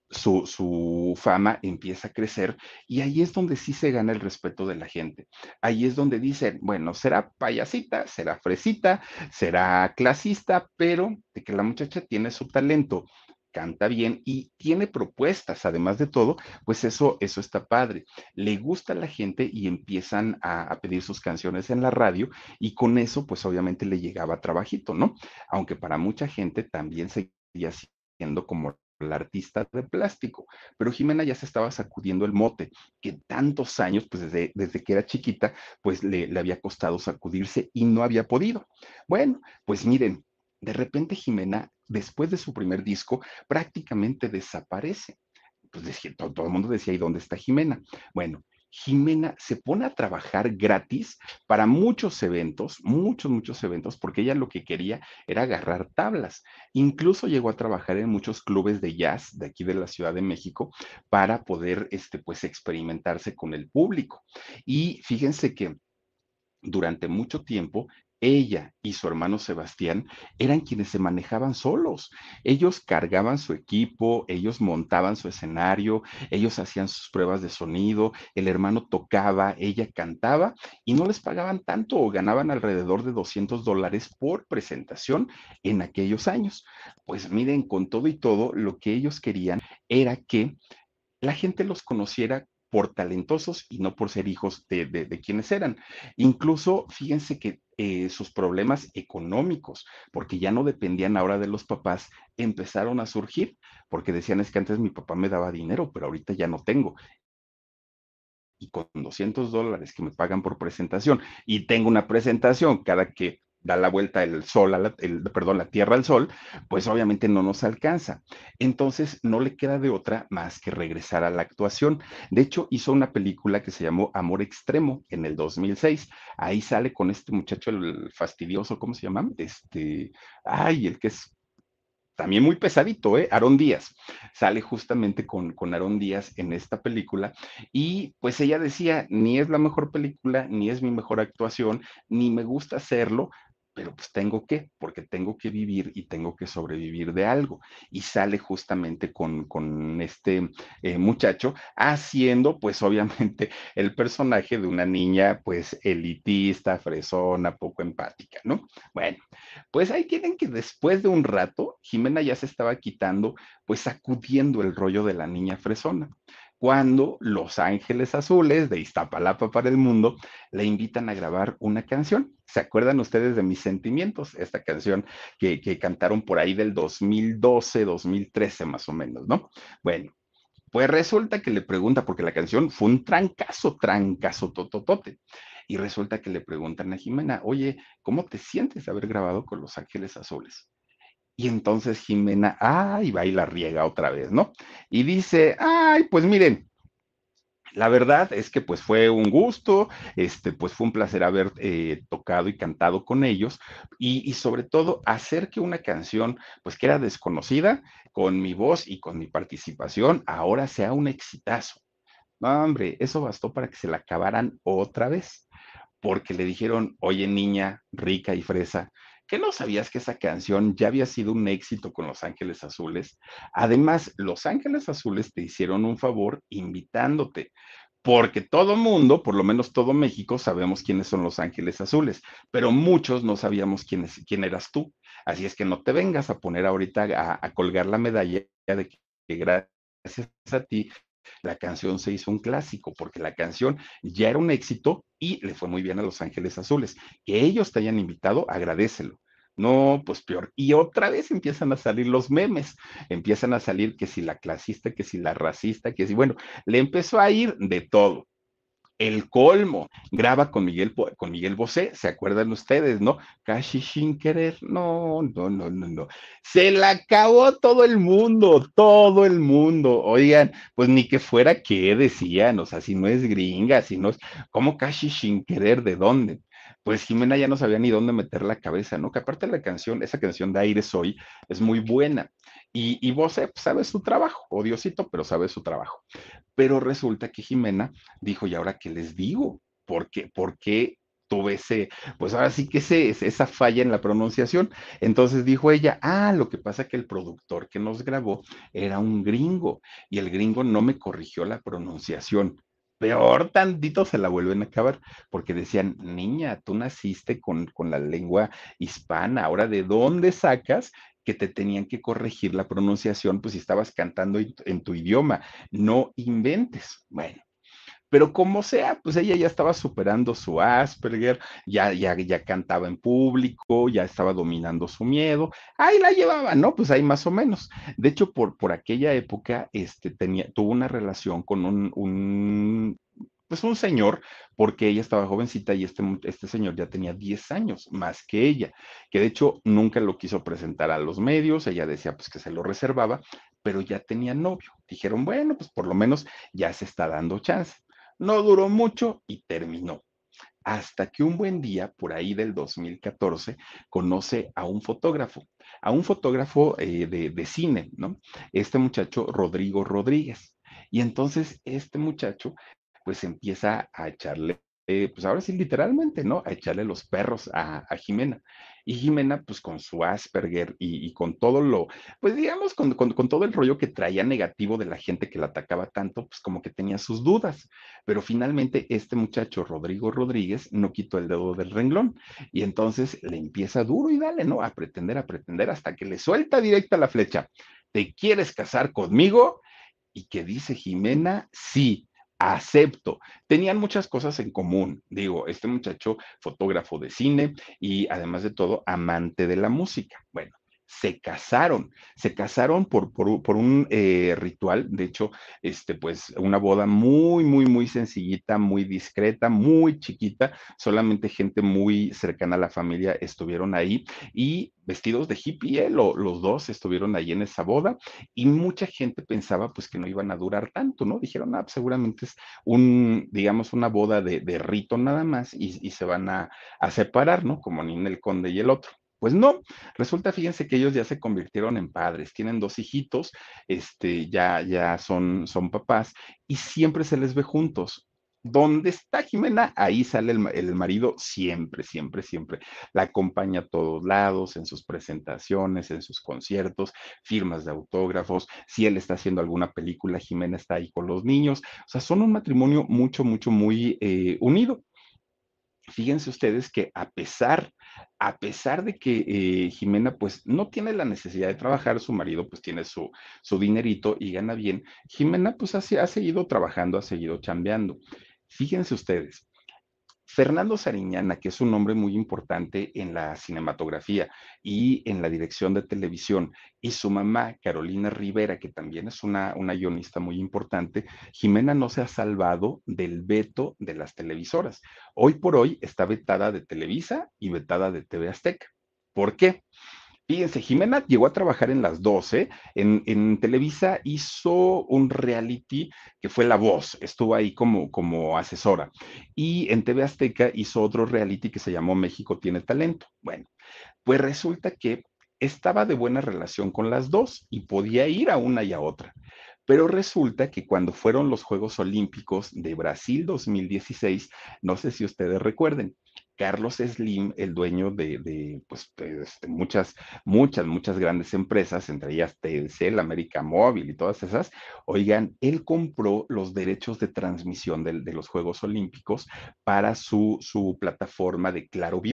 A: Su, fama empieza a crecer y ahí es donde sí se gana el respeto de la gente. Ahí es donde dicen, bueno, será payasita, será fresita, será clasista, pero de que la muchacha tiene su talento canta bien y tiene propuestas, además de todo, pues eso, eso está padre. Le gusta a la gente y empiezan a, pedir sus canciones en la radio y con eso, pues obviamente le llegaba trabajito, ¿no? Aunque para mucha gente también seguía siendo como la artista de plástico, pero Jimena ya se estaba sacudiendo el mote, que tantos años, pues desde, desde que era chiquita, pues le, le había costado sacudirse y no había podido. Bueno, pues miren, de repente Jimena, después de su primer disco, prácticamente desaparece. Pues decía, todo, el mundo decía, ¿y dónde está Jimena? Bueno, Jimena se pone a trabajar gratis para muchos eventos, muchos, muchos eventos, porque ella lo que quería era agarrar tablas. Incluso llegó a trabajar en muchos clubes de jazz de aquí de la Ciudad de México para poder, este, pues, experimentarse con el público. Y fíjense que durante mucho tiempo ella y su hermano Sebastián eran quienes se manejaban solos. Ellos cargaban su equipo, ellos montaban su escenario, ellos hacían sus pruebas de sonido, el hermano tocaba, ella cantaba y no les pagaban tanto o ganaban alrededor de 200 dólares por presentación en aquellos años. Pues miren, con todo y todo, lo que ellos querían era que la gente los conociera por talentosos y no por ser hijos de, de, quienes eran. Incluso, fíjense que eh, sus problemas económicos, porque ya no dependían ahora de los papás, empezaron a surgir, porque decían es que antes mi papá me daba dinero, pero ahorita ya no tengo. Y con 200 dólares que me pagan por presentación y tengo una presentación cada que da la vuelta el sol, a la, el, perdón, la tierra al sol, pues obviamente no nos alcanza. Entonces no le queda de otra más que regresar a la actuación. De hecho, hizo una película que se llamó Amor Extremo en el 2006. Ahí sale con este muchacho, el fastidioso, ¿cómo se llama? Este, ay, el que es también muy pesadito, ¿eh? Aarón Díaz. Sale justamente con, con Aarón Díaz en esta película y pues ella decía, ni es la mejor película, ni es mi mejor actuación, ni me gusta hacerlo, pero pues tengo que, porque tengo que vivir y tengo que sobrevivir de algo. Y sale justamente con, con este eh, muchacho haciendo pues obviamente [LAUGHS] el personaje de una niña pues elitista, fresona, poco empática, ¿no? Bueno, pues ahí tienen que después de un rato, Jimena ya se estaba quitando pues sacudiendo el rollo de la niña fresona cuando Los Ángeles Azules de Iztapalapa para el Mundo le invitan a grabar una canción. ¿Se acuerdan ustedes de Mis Sentimientos? Esta canción que, que cantaron por ahí del 2012, 2013 más o menos, ¿no? Bueno, pues resulta que le pregunta, porque la canción fue un trancazo, trancazo, tototote. Y resulta que le preguntan a Jimena, oye, ¿cómo te sientes haber grabado con Los Ángeles Azules? Y entonces Jimena, ay, va y la riega otra vez, ¿no? Y dice, ay, pues miren, la verdad es que pues fue un gusto, este, pues fue un placer haber eh, tocado y cantado con ellos y, y, sobre todo hacer que una canción pues que era desconocida con mi voz y con mi participación ahora sea un exitazo. No, hombre, eso bastó para que se la acabaran otra vez, porque le dijeron, oye niña rica y fresa, ¿Qué no sabías que esa canción ya había sido un éxito con Los Ángeles Azules? Además, Los Ángeles Azules te hicieron un favor invitándote, porque todo mundo, por lo menos todo México, sabemos quiénes son Los Ángeles Azules, pero muchos no sabíamos quién, es, quién eras tú. Así es que no te vengas a poner ahorita a, a colgar la medalla de que gracias a ti la canción se hizo un clásico, porque la canción ya era un éxito y le fue muy bien a Los Ángeles Azules. Que ellos te hayan invitado, agradecelo. No, pues peor. Y otra vez empiezan a salir los memes, empiezan a salir que si la clasista, que si la racista, que si, bueno, le empezó a ir de todo el colmo. Graba con Miguel, con Miguel Bosé, ¿se acuerdan ustedes, no? Casi sin querer, no, no, no, no, no. Se la acabó todo el mundo, todo el mundo. Oigan, pues ni que fuera que decían, o sea, si no es gringa, si no es, ¿cómo casi sin querer? ¿De dónde? pues Jimena ya no sabía ni dónde meter la cabeza, ¿no? Que aparte la canción, esa canción de Aire Soy, es muy buena. Y, y vos pues, sabe su trabajo, odiosito, pero sabe su trabajo. Pero resulta que Jimena dijo, ¿y ahora qué les digo? ¿Por qué, por qué tuve ese, pues ahora sí que ese, esa falla en la pronunciación. Entonces dijo ella, ah, lo que pasa que el productor que nos grabó era un gringo y el gringo no me corrigió la pronunciación. Peor tantito se la vuelven a acabar, porque decían, niña, tú naciste con, con la lengua hispana, ahora de dónde sacas que te tenían que corregir la pronunciación, pues si estabas cantando en tu idioma, no inventes. Bueno, pero como sea, pues ella ya estaba superando su Asperger, ya, ya, ya cantaba en público, ya estaba dominando su miedo, ahí la llevaba, ¿no? Pues ahí más o menos. De hecho, por, por aquella época, este, tenía, tuvo una relación con un, un pues un señor, porque ella estaba jovencita y este, este señor ya tenía 10 años más que ella, que de hecho nunca lo quiso presentar a los medios, ella decía pues que se lo reservaba, pero ya tenía novio. Dijeron, bueno, pues por lo menos ya se está dando chance. No duró mucho y terminó. Hasta que un buen día, por ahí del 2014, conoce a un fotógrafo, a un fotógrafo eh, de, de cine, ¿no? Este muchacho, Rodrigo Rodríguez. Y entonces este muchacho pues empieza a echarle eh, pues ahora sí, literalmente, ¿no? A echarle los perros a, Jimena. Y Jimena, pues con su Asperger y, con todo lo, pues digamos, con, todo el rollo que traía negativo de la gente que la atacaba tanto, pues como que tenía sus dudas. Pero finalmente este muchacho, Rodrigo Rodríguez, no quitó el dedo del renglón. Y entonces le empieza duro y dale, ¿no? A pretender, a pretender, hasta que le suelta directa la flecha. ¿Te quieres casar conmigo? Y que dice Jimena, sí acepto. Tenían muchas cosas en común. Digo, este muchacho, fotógrafo de cine y además de todo, amante de la música. Bueno, se casaron, se casaron por, por, un eh, ritual, de hecho, este, pues una boda muy, muy, muy sencillita, muy discreta, muy chiquita, solamente gente muy cercana a la familia estuvieron ahí y vestidos de hippie, ¿eh? los dos estuvieron ahí en esa boda y mucha gente pensaba pues que no iban a durar tanto, ¿no? Dijeron, ah, pues, seguramente es un, digamos, una boda de, rito nada más y, se van a, a separar, ¿no? Como Ninel Conde y el otro. Pues no, resulta, fíjense que ellos ya se convirtieron en padres, tienen dos hijitos, este, ya, ya son, son papás y siempre se les ve juntos. ¿Dónde está Jimena? Ahí sale el, el, marido siempre, siempre, siempre. La acompaña a todos lados, en sus presentaciones, en sus conciertos, firmas de autógrafos. Si él está haciendo alguna película, Jimena está ahí con los niños. O sea, son un matrimonio mucho, mucho, muy eh, unido fíjense ustedes que a pesar, a pesar de que eh, Jimena pues no tiene la necesidad de trabajar, su marido pues tiene su, su dinerito y gana bien, Jimena pues ha, ha seguido trabajando, ha seguido chambeando. Fíjense ustedes, Fernando Sariñana, que es un hombre muy importante en la cinematografía y en la dirección de televisión, y su mamá, Carolina Rivera, que también es una, una guionista muy importante, Jimena no se ha salvado del veto de las televisoras. Hoy por hoy está vetada de Televisa y vetada de TV Azteca. ¿Por qué? Fíjense, Jimena llegó a trabajar en las 12, en, en, Televisa hizo un reality que fue La Voz, estuvo ahí como, como asesora. Y en TV Azteca hizo otro reality que se llamó México tiene talento. Bueno, pues resulta que estaba de buena relación con las dos y podía ir a una y a otra. Pero resulta que cuando fueron los Juegos Olímpicos de Brasil 2016, no sé si ustedes recuerden, Carlos Slim, el dueño de, pues, este, muchas, muchas, muchas grandes empresas, entre ellas Telcel, América Móvil y todas esas, oigan, él compró los derechos de transmisión de, de los Juegos Olímpicos para su, su plataforma de Claro Video.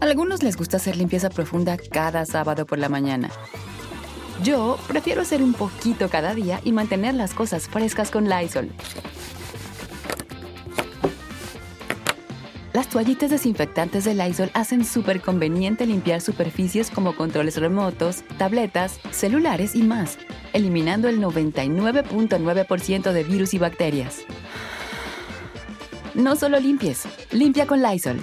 B: Algunos les gusta hacer limpieza profunda cada sábado por la mañana. Yo prefiero hacer un poquito cada día y mantener las cosas frescas con Lysol. Las toallitas desinfectantes de Lysol hacen súper conveniente limpiar superficies como controles remotos, tabletas, celulares y más, eliminando el 99.9% de virus y bacterias. No solo limpies, limpia con Lysol.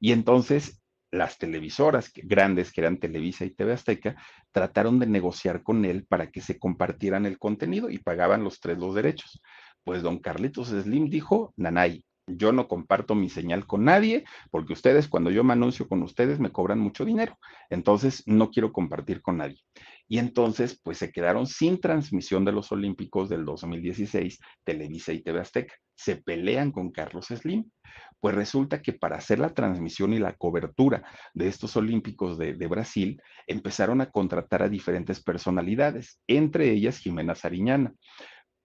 A: Y entonces las televisoras grandes, que eran Televisa y TV Azteca, trataron de negociar con él para que se compartieran el contenido y pagaban los tres los derechos. Pues don Carlitos Slim dijo, Nanay, yo no comparto mi señal con nadie porque ustedes, cuando yo me anuncio con ustedes, me cobran mucho dinero. Entonces, no quiero compartir con nadie. Y entonces, pues se quedaron sin transmisión de los Olímpicos del 2016, Televisa y TV Azteca. Se pelean con Carlos Slim. Pues resulta que para hacer la transmisión y la cobertura de estos Olímpicos de, de Brasil, empezaron a contratar a diferentes personalidades, entre ellas Jimena Sariñana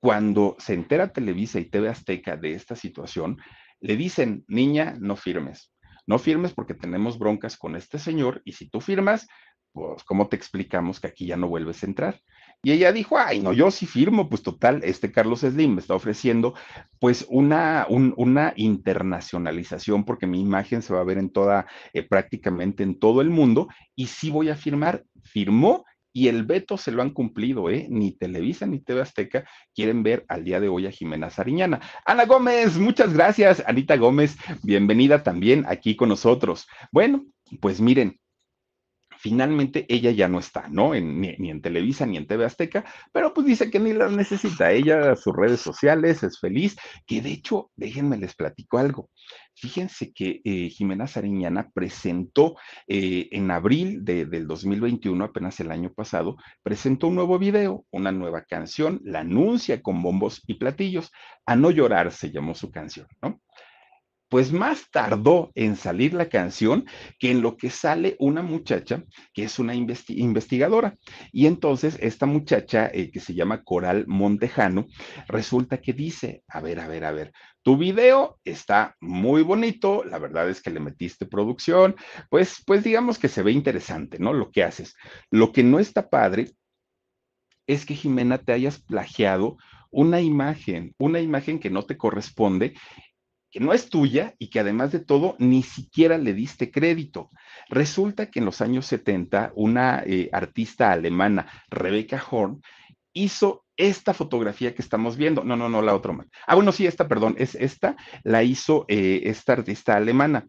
A: cuando se entera Televisa y TV Azteca de esta situación, le dicen, niña, no firmes. No firmes porque tenemos broncas con este señor y si tú firmas, pues, ¿cómo te explicamos que aquí ya no vuelves a entrar? Y ella dijo, ay, no, yo sí firmo, pues total, este Carlos Slim me está ofreciendo pues una, una internacionalización porque mi imagen se va a ver en toda, eh, prácticamente en todo el mundo y sí voy a firmar. Firmó y el veto se lo han cumplido, ¿eh? Ni Televisa ni TV Azteca quieren ver al día de hoy a Jimena Sariñana. Ana Gómez, muchas gracias. Anita Gómez, bienvenida también aquí con nosotros. Bueno, pues miren, finalmente ella ya no está, ¿no? ni, en Televisa ni en TV Azteca, pero pues dice que ni la necesita. Ella, sus redes sociales, es feliz, que de hecho, déjenme les platico algo. Fíjense que eh, Jimena Sariñana presentó eh, en abril del 2021, apenas el año pasado, presentó un nuevo video, una nueva canción, la anuncia con bombos y platillos. A no llorar se llamó su canción, ¿no? Pues más tardó en salir la canción que en lo que sale una muchacha que es una investigadora. Y entonces esta muchacha eh, que se llama Coral Montejano, resulta que dice, a ver, a ver, a ver, tu video está muy bonito, la verdad es que le metiste producción, pues, pues digamos que se ve interesante, ¿no? Lo que haces. Lo que no está padre es que Jimena te hayas plagiado una imagen, una imagen que no te corresponde que no es tuya y que además de todo ni siquiera le diste crédito. Resulta que en los años 70 una eh, artista alemana, Rebecca Horn, hizo esta fotografía que estamos viendo. No, no, no, la otra. Ah, bueno, sí, esta, perdón, es esta, la hizo eh, esta artista alemana.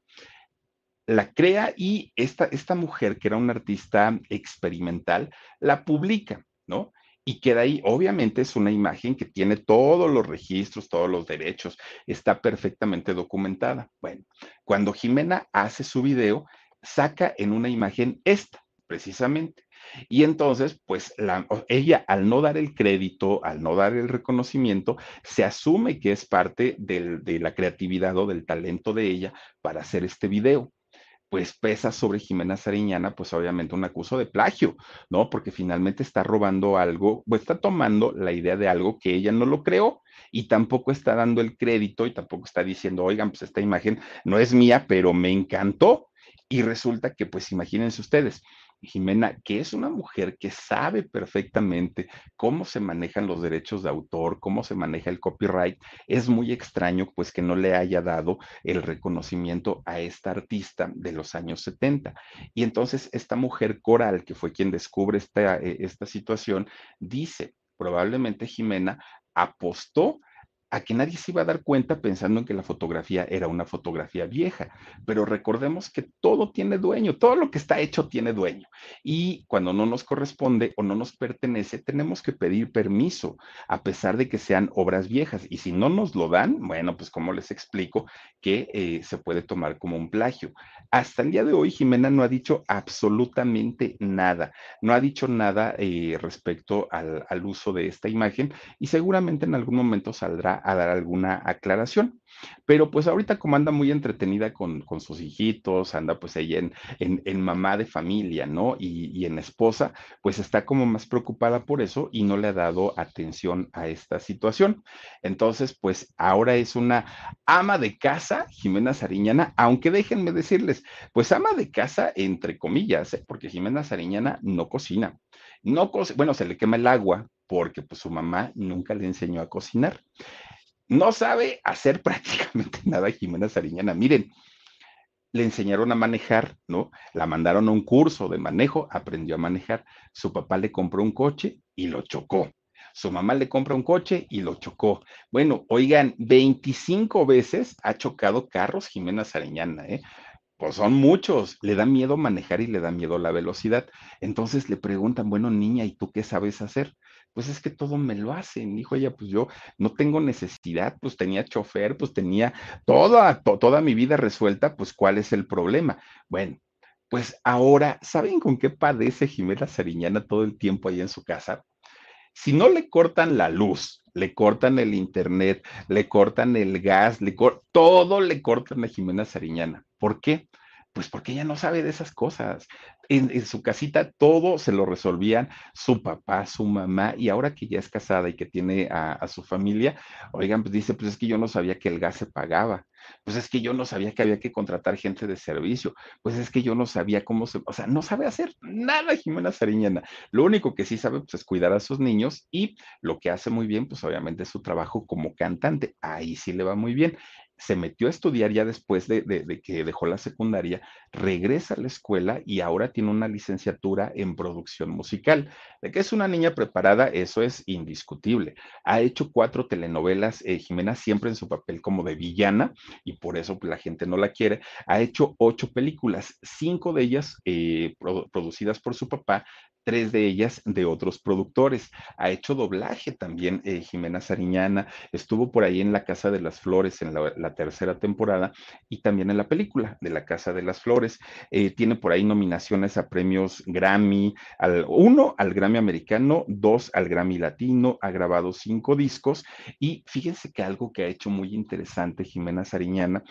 A: La crea y esta, esta mujer, que era una artista experimental, la publica, ¿no? Y queda ahí. Obviamente es una imagen que tiene todos los registros, todos los derechos, está perfectamente documentada. Bueno, cuando Jimena hace su video, saca en una imagen esta, precisamente. Y entonces, pues la, ella al no dar el crédito, al no dar el reconocimiento, se asume que es parte de la creatividad o del talento de ella para hacer este video pues pesa sobre Jimena Sariñana, pues obviamente un acuso de plagio, ¿no? Porque finalmente está robando algo, pues está tomando la idea de algo que ella no lo creó y tampoco está dando el crédito y tampoco está diciendo, oigan, pues esta imagen no es mía, pero me encantó. Y resulta que, pues imagínense ustedes, Jimena, que es una mujer que sabe perfectamente cómo se manejan los derechos de autor, cómo se maneja el copyright, es muy extraño pues que no le haya dado el reconocimiento a esta artista de los años 70. Y entonces esta mujer coral, que fue quien descubre esta, eh, esta situación, dice, probablemente Jimena apostó a que nadie se iba a dar cuenta pensando en que la fotografía era una fotografía vieja. Pero recordemos que todo tiene dueño, todo lo que está hecho tiene dueño. Y cuando no nos corresponde o no nos pertenece, tenemos que pedir permiso, a pesar de que sean obras viejas. Y si no nos lo dan, bueno, pues como les explico que eh, se puede tomar como un plagio. Hasta el día de hoy, Jimena no ha dicho absolutamente nada. No ha dicho nada eh, respecto al, al uso de esta imagen y seguramente en algún momento saldrá a dar alguna aclaración. Pero pues ahorita como anda muy entretenida con, con sus hijitos, anda pues ella en, en, mamá de familia, ¿no? Y, y, en esposa, pues está como más preocupada por eso y no le ha dado atención a esta situación. Entonces, pues ahora es una ama de casa, Jimena Sariñana, aunque déjenme decirles, pues ama de casa entre comillas, ¿eh? porque Jimena Sariñana no cocina. No co bueno, se le quema el agua porque pues su mamá nunca le enseñó a cocinar no sabe hacer [LAUGHS] prácticamente nada Jimena Sariñana. Miren, le enseñaron a manejar, ¿no? La mandaron a un curso de manejo, aprendió a manejar. Su papá le compró un coche y lo chocó. Su mamá le compra un coche y lo chocó. Bueno, oigan, 25 veces ha chocado carros Jimena Sariñana, ¿eh? Pues son muchos, le da miedo manejar y le da miedo la velocidad. Entonces le preguntan, bueno, niña, ¿y tú qué sabes hacer? Pues es que todo me lo hacen, dijo ella, pues yo no tengo necesidad, pues tenía chofer, pues tenía toda, toda mi vida resuelta, pues cuál es el problema. Bueno, pues ahora, ¿saben con qué padece Jimena Sariñana todo el tiempo ahí en su casa? Si no le cortan la luz, le cortan el internet, le cortan el gas, le todo le cortan a Jimena Sariñana. ¿Por qué? Pues porque ella no sabe de esas cosas. En, su casita todo se lo resolvían su papá, su mamá, y ahora que ya es casada y que tiene a, su familia, oigan, pues dice, pues es que yo no sabía que el gas se pagaba pues es que yo no sabía que había que contratar gente de servicio, pues es que yo no sabía cómo se, o sea, no sabe hacer nada Jimena Sariñana. Lo único que sí sabe pues, es cuidar a sus niños y lo que hace muy bien, pues obviamente es su trabajo como cantante. Ahí sí le va muy bien se metió a estudiar ya después de, que dejó la secundaria, regresa a la escuela y ahora tiene una licenciatura en producción musical. De que es una niña preparada, eso es indiscutible. Ha hecho cuatro telenovelas, eh, Jimena siempre en su papel como de villana y por eso pues, la gente no la quiere. Ha hecho ocho películas, cinco de ellas eh, producidas por su papá, tres de ellas de otros productores. Ha hecho doblaje también eh, Jimena Sariñana, estuvo por ahí en La Casa de las Flores en la, tercera temporada y también en la película de La Casa de las Flores. Eh, tiene por ahí nominaciones a premios Grammy, al, uno al Grammy americano, dos al Grammy latino, ha grabado cinco discos y fíjense que algo que ha hecho muy interesante Jimena Sariñana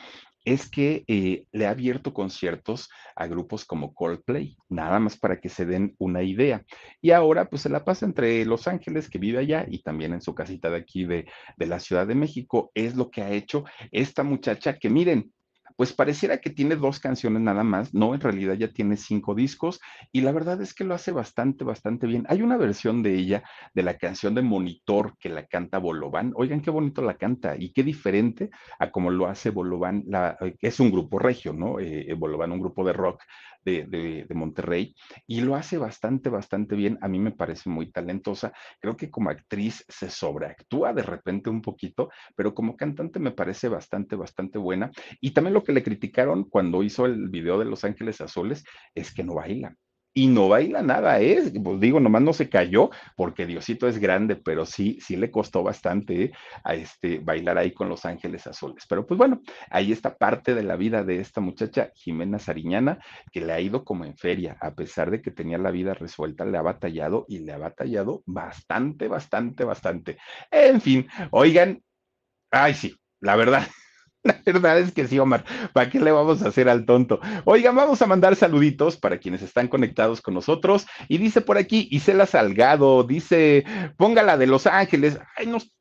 A: es que eh, le ha abierto conciertos a grupos como Coldplay, nada más para que se den una idea. Y ahora pues se la pasa entre Los Ángeles, que vive allá, y también en su casita de aquí de, de la Ciudad de México. Es lo que ha hecho esta muchacha que miren, pues pareciera que tiene dos canciones nada más, no, en realidad ya tiene cinco discos y la verdad es que lo hace bastante, bastante bien. Hay una versión de ella, de la canción de Monitor que la canta Bolobán. Oigan qué bonito la canta y qué diferente a como lo hace Bolobán, la, eh, es un grupo regio, ¿no? Eh, eh Bolobán, un grupo de rock de, Monterrey y lo hace bastante, bastante bien. A mí me parece muy talentosa. Creo que como actriz se sobreactúa de repente un poquito, pero como cantante me parece bastante, bastante buena. Y también lo que le criticaron cuando hizo el video de Los Ángeles Azules es que no baila y no baila nada, ¿eh? Pues digo, nomás no se cayó porque Diosito es grande, pero sí, sí le costó bastante ¿eh? a este, bailar ahí con Los Ángeles Azules. Pero pues bueno, ahí está parte de la vida de esta muchacha, Jimena Sariñana, que le ha ido como en feria, a pesar de que tenía la vida resuelta, le ha batallado y le ha batallado bastante, bastante, bastante. En fin, oigan, ay sí, la verdad. [LAUGHS] La verdad es que sí, Omar. ¿Para qué le vamos a hacer al tonto? Oigan, vamos a mandar saluditos para quienes están conectados con nosotros. Y dice por aquí Isela Salgado, dice, póngala de Los Ángeles. Ay, nos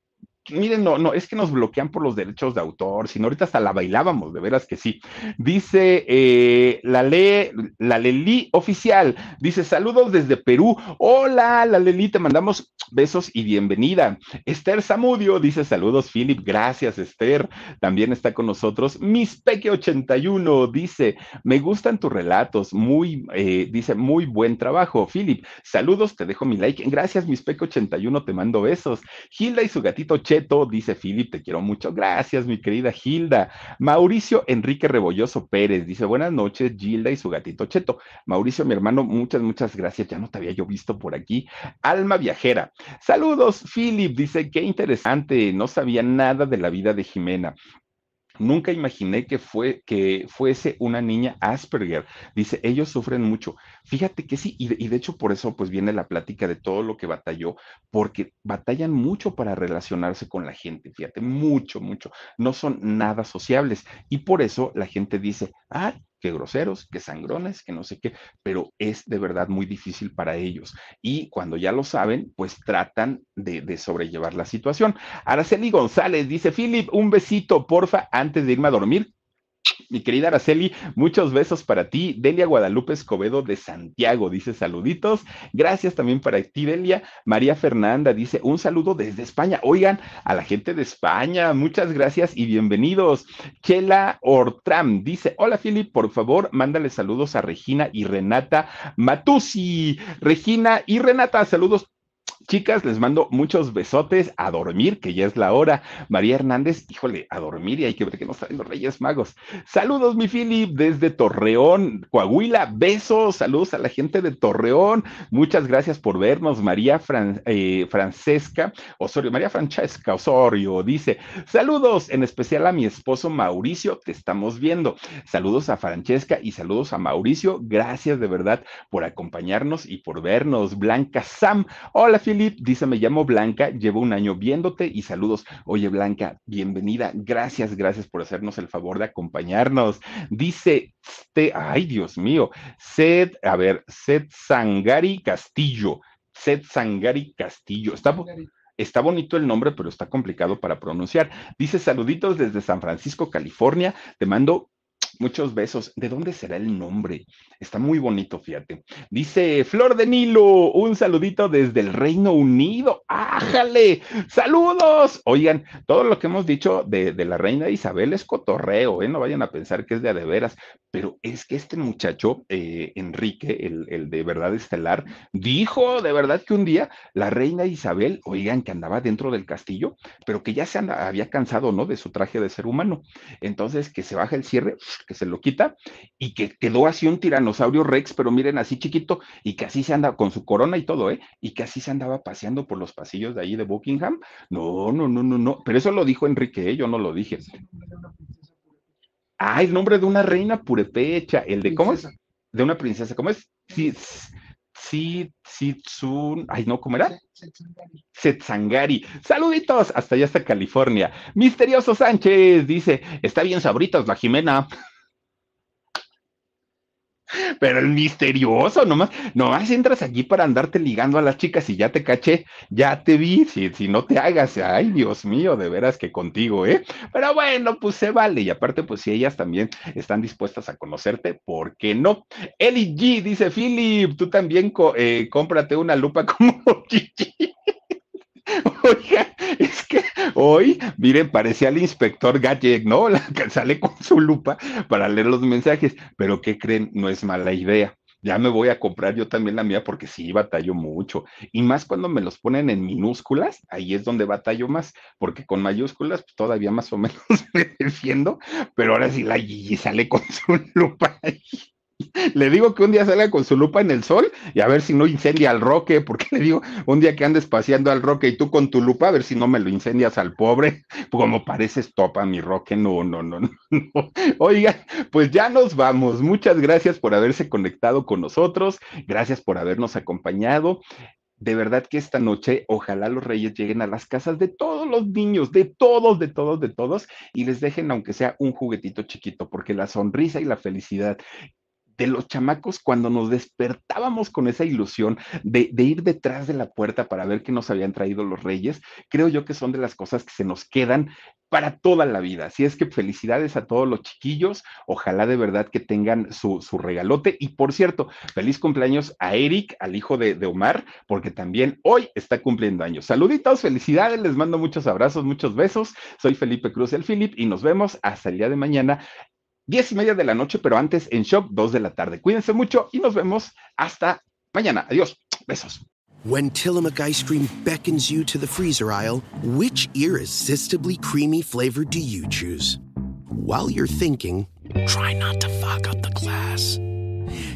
A: Miren, no, no, es que nos bloquean por los derechos de autor, sino ahorita hasta la bailábamos, de veras que sí. Dice eh, la ley, la Leli oficial, dice saludos desde Perú. Hola, la Leli, te mandamos besos y bienvenida. Esther Zamudio dice saludos, Philip, gracias, Esther. También está con nosotros. Miss Peque 81 dice, me gustan tus relatos, muy, eh, dice, muy buen trabajo. Philip, saludos, te dejo mi like. Gracias, Miss Peque 81, te mando besos. Gilda y su gatito Cheto, dice Philip, te quiero mucho. Gracias, mi querida Gilda. Mauricio Enrique Rebolloso Pérez dice, buenas noches, Gilda y su gatito Cheto. Mauricio, mi hermano, muchas, muchas gracias. Ya no te había yo visto por aquí. Alma Viajera. Saludos, Philip. Dice, qué interesante. No sabía nada de la vida de Jimena. Nunca imaginé que, fue, que fuese una niña Asperger. Dice, ellos sufren mucho. Fíjate que sí, y de, hecho por eso pues viene la plática de todo lo que batalló, porque batallan mucho para relacionarse con la gente, fíjate, mucho, mucho. No son nada sociables. Y por eso la gente dice, ah, que groseros, que sangrones, que no sé qué, pero es de verdad muy difícil para ellos. Y cuando ya lo saben, pues tratan de, de sobrellevar la situación. Araceli González dice, Philip, un besito, porfa, antes de irme a dormir. Mi querida Araceli, muchos besos para ti. Delia Guadalupe Escobedo de Santiago dice saluditos. Gracias también para ti, Delia. María Fernanda dice un saludo desde España. Oigan, a la gente de España, muchas gracias y bienvenidos. Chela Ortram dice: Hola, Philip, por favor, mándale saludos a Regina y Renata Matusi. Regina y Renata, saludos Chicas, les mando muchos besotes a dormir, que ya es la hora. María Hernández, híjole, a dormir y hay que ver que nos traen los Reyes Magos. Saludos, mi Philip, desde Torreón, Coahuila. Besos, saludos a la gente de Torreón. Muchas gracias por vernos. María eh, Francesca Osorio, María Francesca Osorio dice: Saludos, en especial a mi esposo Mauricio, te estamos viendo. Saludos a Francesca y saludos a Mauricio. Gracias de verdad por acompañarnos y por vernos. Blanca Sam, hola, Philip Philip, dice, me llamo Blanca, llevo un año viéndote y saludos. Oye, Blanca, bienvenida. Gracias, gracias por hacernos el favor de acompañarnos. Dice, este, ay, Dios mío, Seth, a ver, Seth Sangari Castillo. Seth Sangari Castillo. Está, Está bonito el nombre, pero está complicado para pronunciar. Dice saluditos desde San Francisco, California. Te mando Muchos besos. ¿De dónde será el nombre? Está muy bonito, fíjate. Dice Flor de Nilo, un saludito desde el Reino Unido. ¡Ájale! ¡Saludos! Oigan, todo lo que hemos dicho de, la reina Isabel es cotorreo, ¿eh? No vayan a pensar que es de a de veras, pero es que este muchacho, eh, Enrique, el, el de verdad estelar, dijo de verdad que un día la reina Isabel, oigan, que andaba dentro del castillo, pero que ya se había cansado, ¿no? De su traje de ser humano. Entonces, que se baja el cierre, que se lo quita y que quedó así un tiranosaurio rex, pero miren, así chiquito y que así se anda con su corona y todo, ¿eh? Y que así se andaba paseando por los pasillos de ahí de Buckingham. No, no, no, no, no, pero eso lo dijo Enrique, ¿eh? yo no lo dije. Ah, el nombre de una reina purepecha, el de, ¿cómo es? De una princesa, ¿cómo es? Sí, sí, sí, ay no, ¿cómo era? Setsangari. Saluditos, hasta allá hasta California. Misterioso Sánchez dice, está bien sabritas la Jimena. Pero el misterioso, nomás, nomás entras aquí para andarte ligando a las chicas y ya te caché, ya te vi, si, si no te hagas, ay Dios mío, de veras que contigo, ¿eh? Pero bueno, pues se vale, y aparte, pues si ellas también están dispuestas a conocerte, ¿por qué no? Eli G dice, Philip, tú también eh, cómprate una lupa como [LAUGHS] Gigi. [LAUGHS] Oiga, es que hoy, miren, parecía el inspector Gadget, ¿no? La que sale con su lupa para leer los mensajes, pero ¿qué creen? No es mala idea. Ya me voy a comprar yo también la mía porque sí batallo mucho. Y más cuando me los ponen en minúsculas, ahí es donde batallo más, porque con mayúsculas pues, todavía más o menos [LAUGHS] me defiendo, pero ahora sí la Gigi sale con su lupa ahí. [LAUGHS] Le digo que un día salga con su lupa en el sol y a ver si no incendia al roque, porque [LAUGHS] le digo un día que andes paseando al roque y tú con tu lupa, a ver si no me lo incendias al pobre, [LAUGHS] como pareces topa mi roque, no, no, no, no. Oiga, pues ya nos vamos. Muchas gracias por haberse conectado con nosotros, gracias por habernos acompañado de verdad que esta noche ojalá los reyes lleguen a las casas de todos los niños, de todos, de todos, de todos, y les dejen aunque sea un juguetito chiquito, porque la sonrisa y la felicidad de los chamacos cuando nos despertábamos con esa ilusión de, ir detrás de la puerta para ver qué nos habían traído los reyes, creo yo que son de las cosas que se nos quedan para toda la vida. Así es que felicidades a todos los chiquillos, ojalá de verdad que tengan su, regalote. Y por cierto, feliz cumpleaños a Eric, al hijo de, de Omar, porque también hoy está cumpliendo años. Saluditos, felicidades, les mando muchos abrazos, muchos besos. Soy Felipe Cruz el Philip y nos vemos hasta el día de mañana diez y media de la noche, pero antes en Shock, dos de la tarde. Cuídense mucho y nos vemos hasta mañana. Adiós. Besos. When Tillamook ice cream beckons you to the freezer aisle, which irresistibly creamy flavor do you choose? While you're thinking, try not to fog up the glass.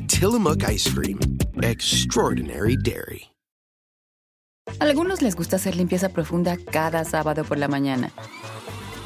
A: Tillamook ice cream, extraordinary dairy.
B: algunos les gusta hacer limpieza profunda cada sábado por la mañana.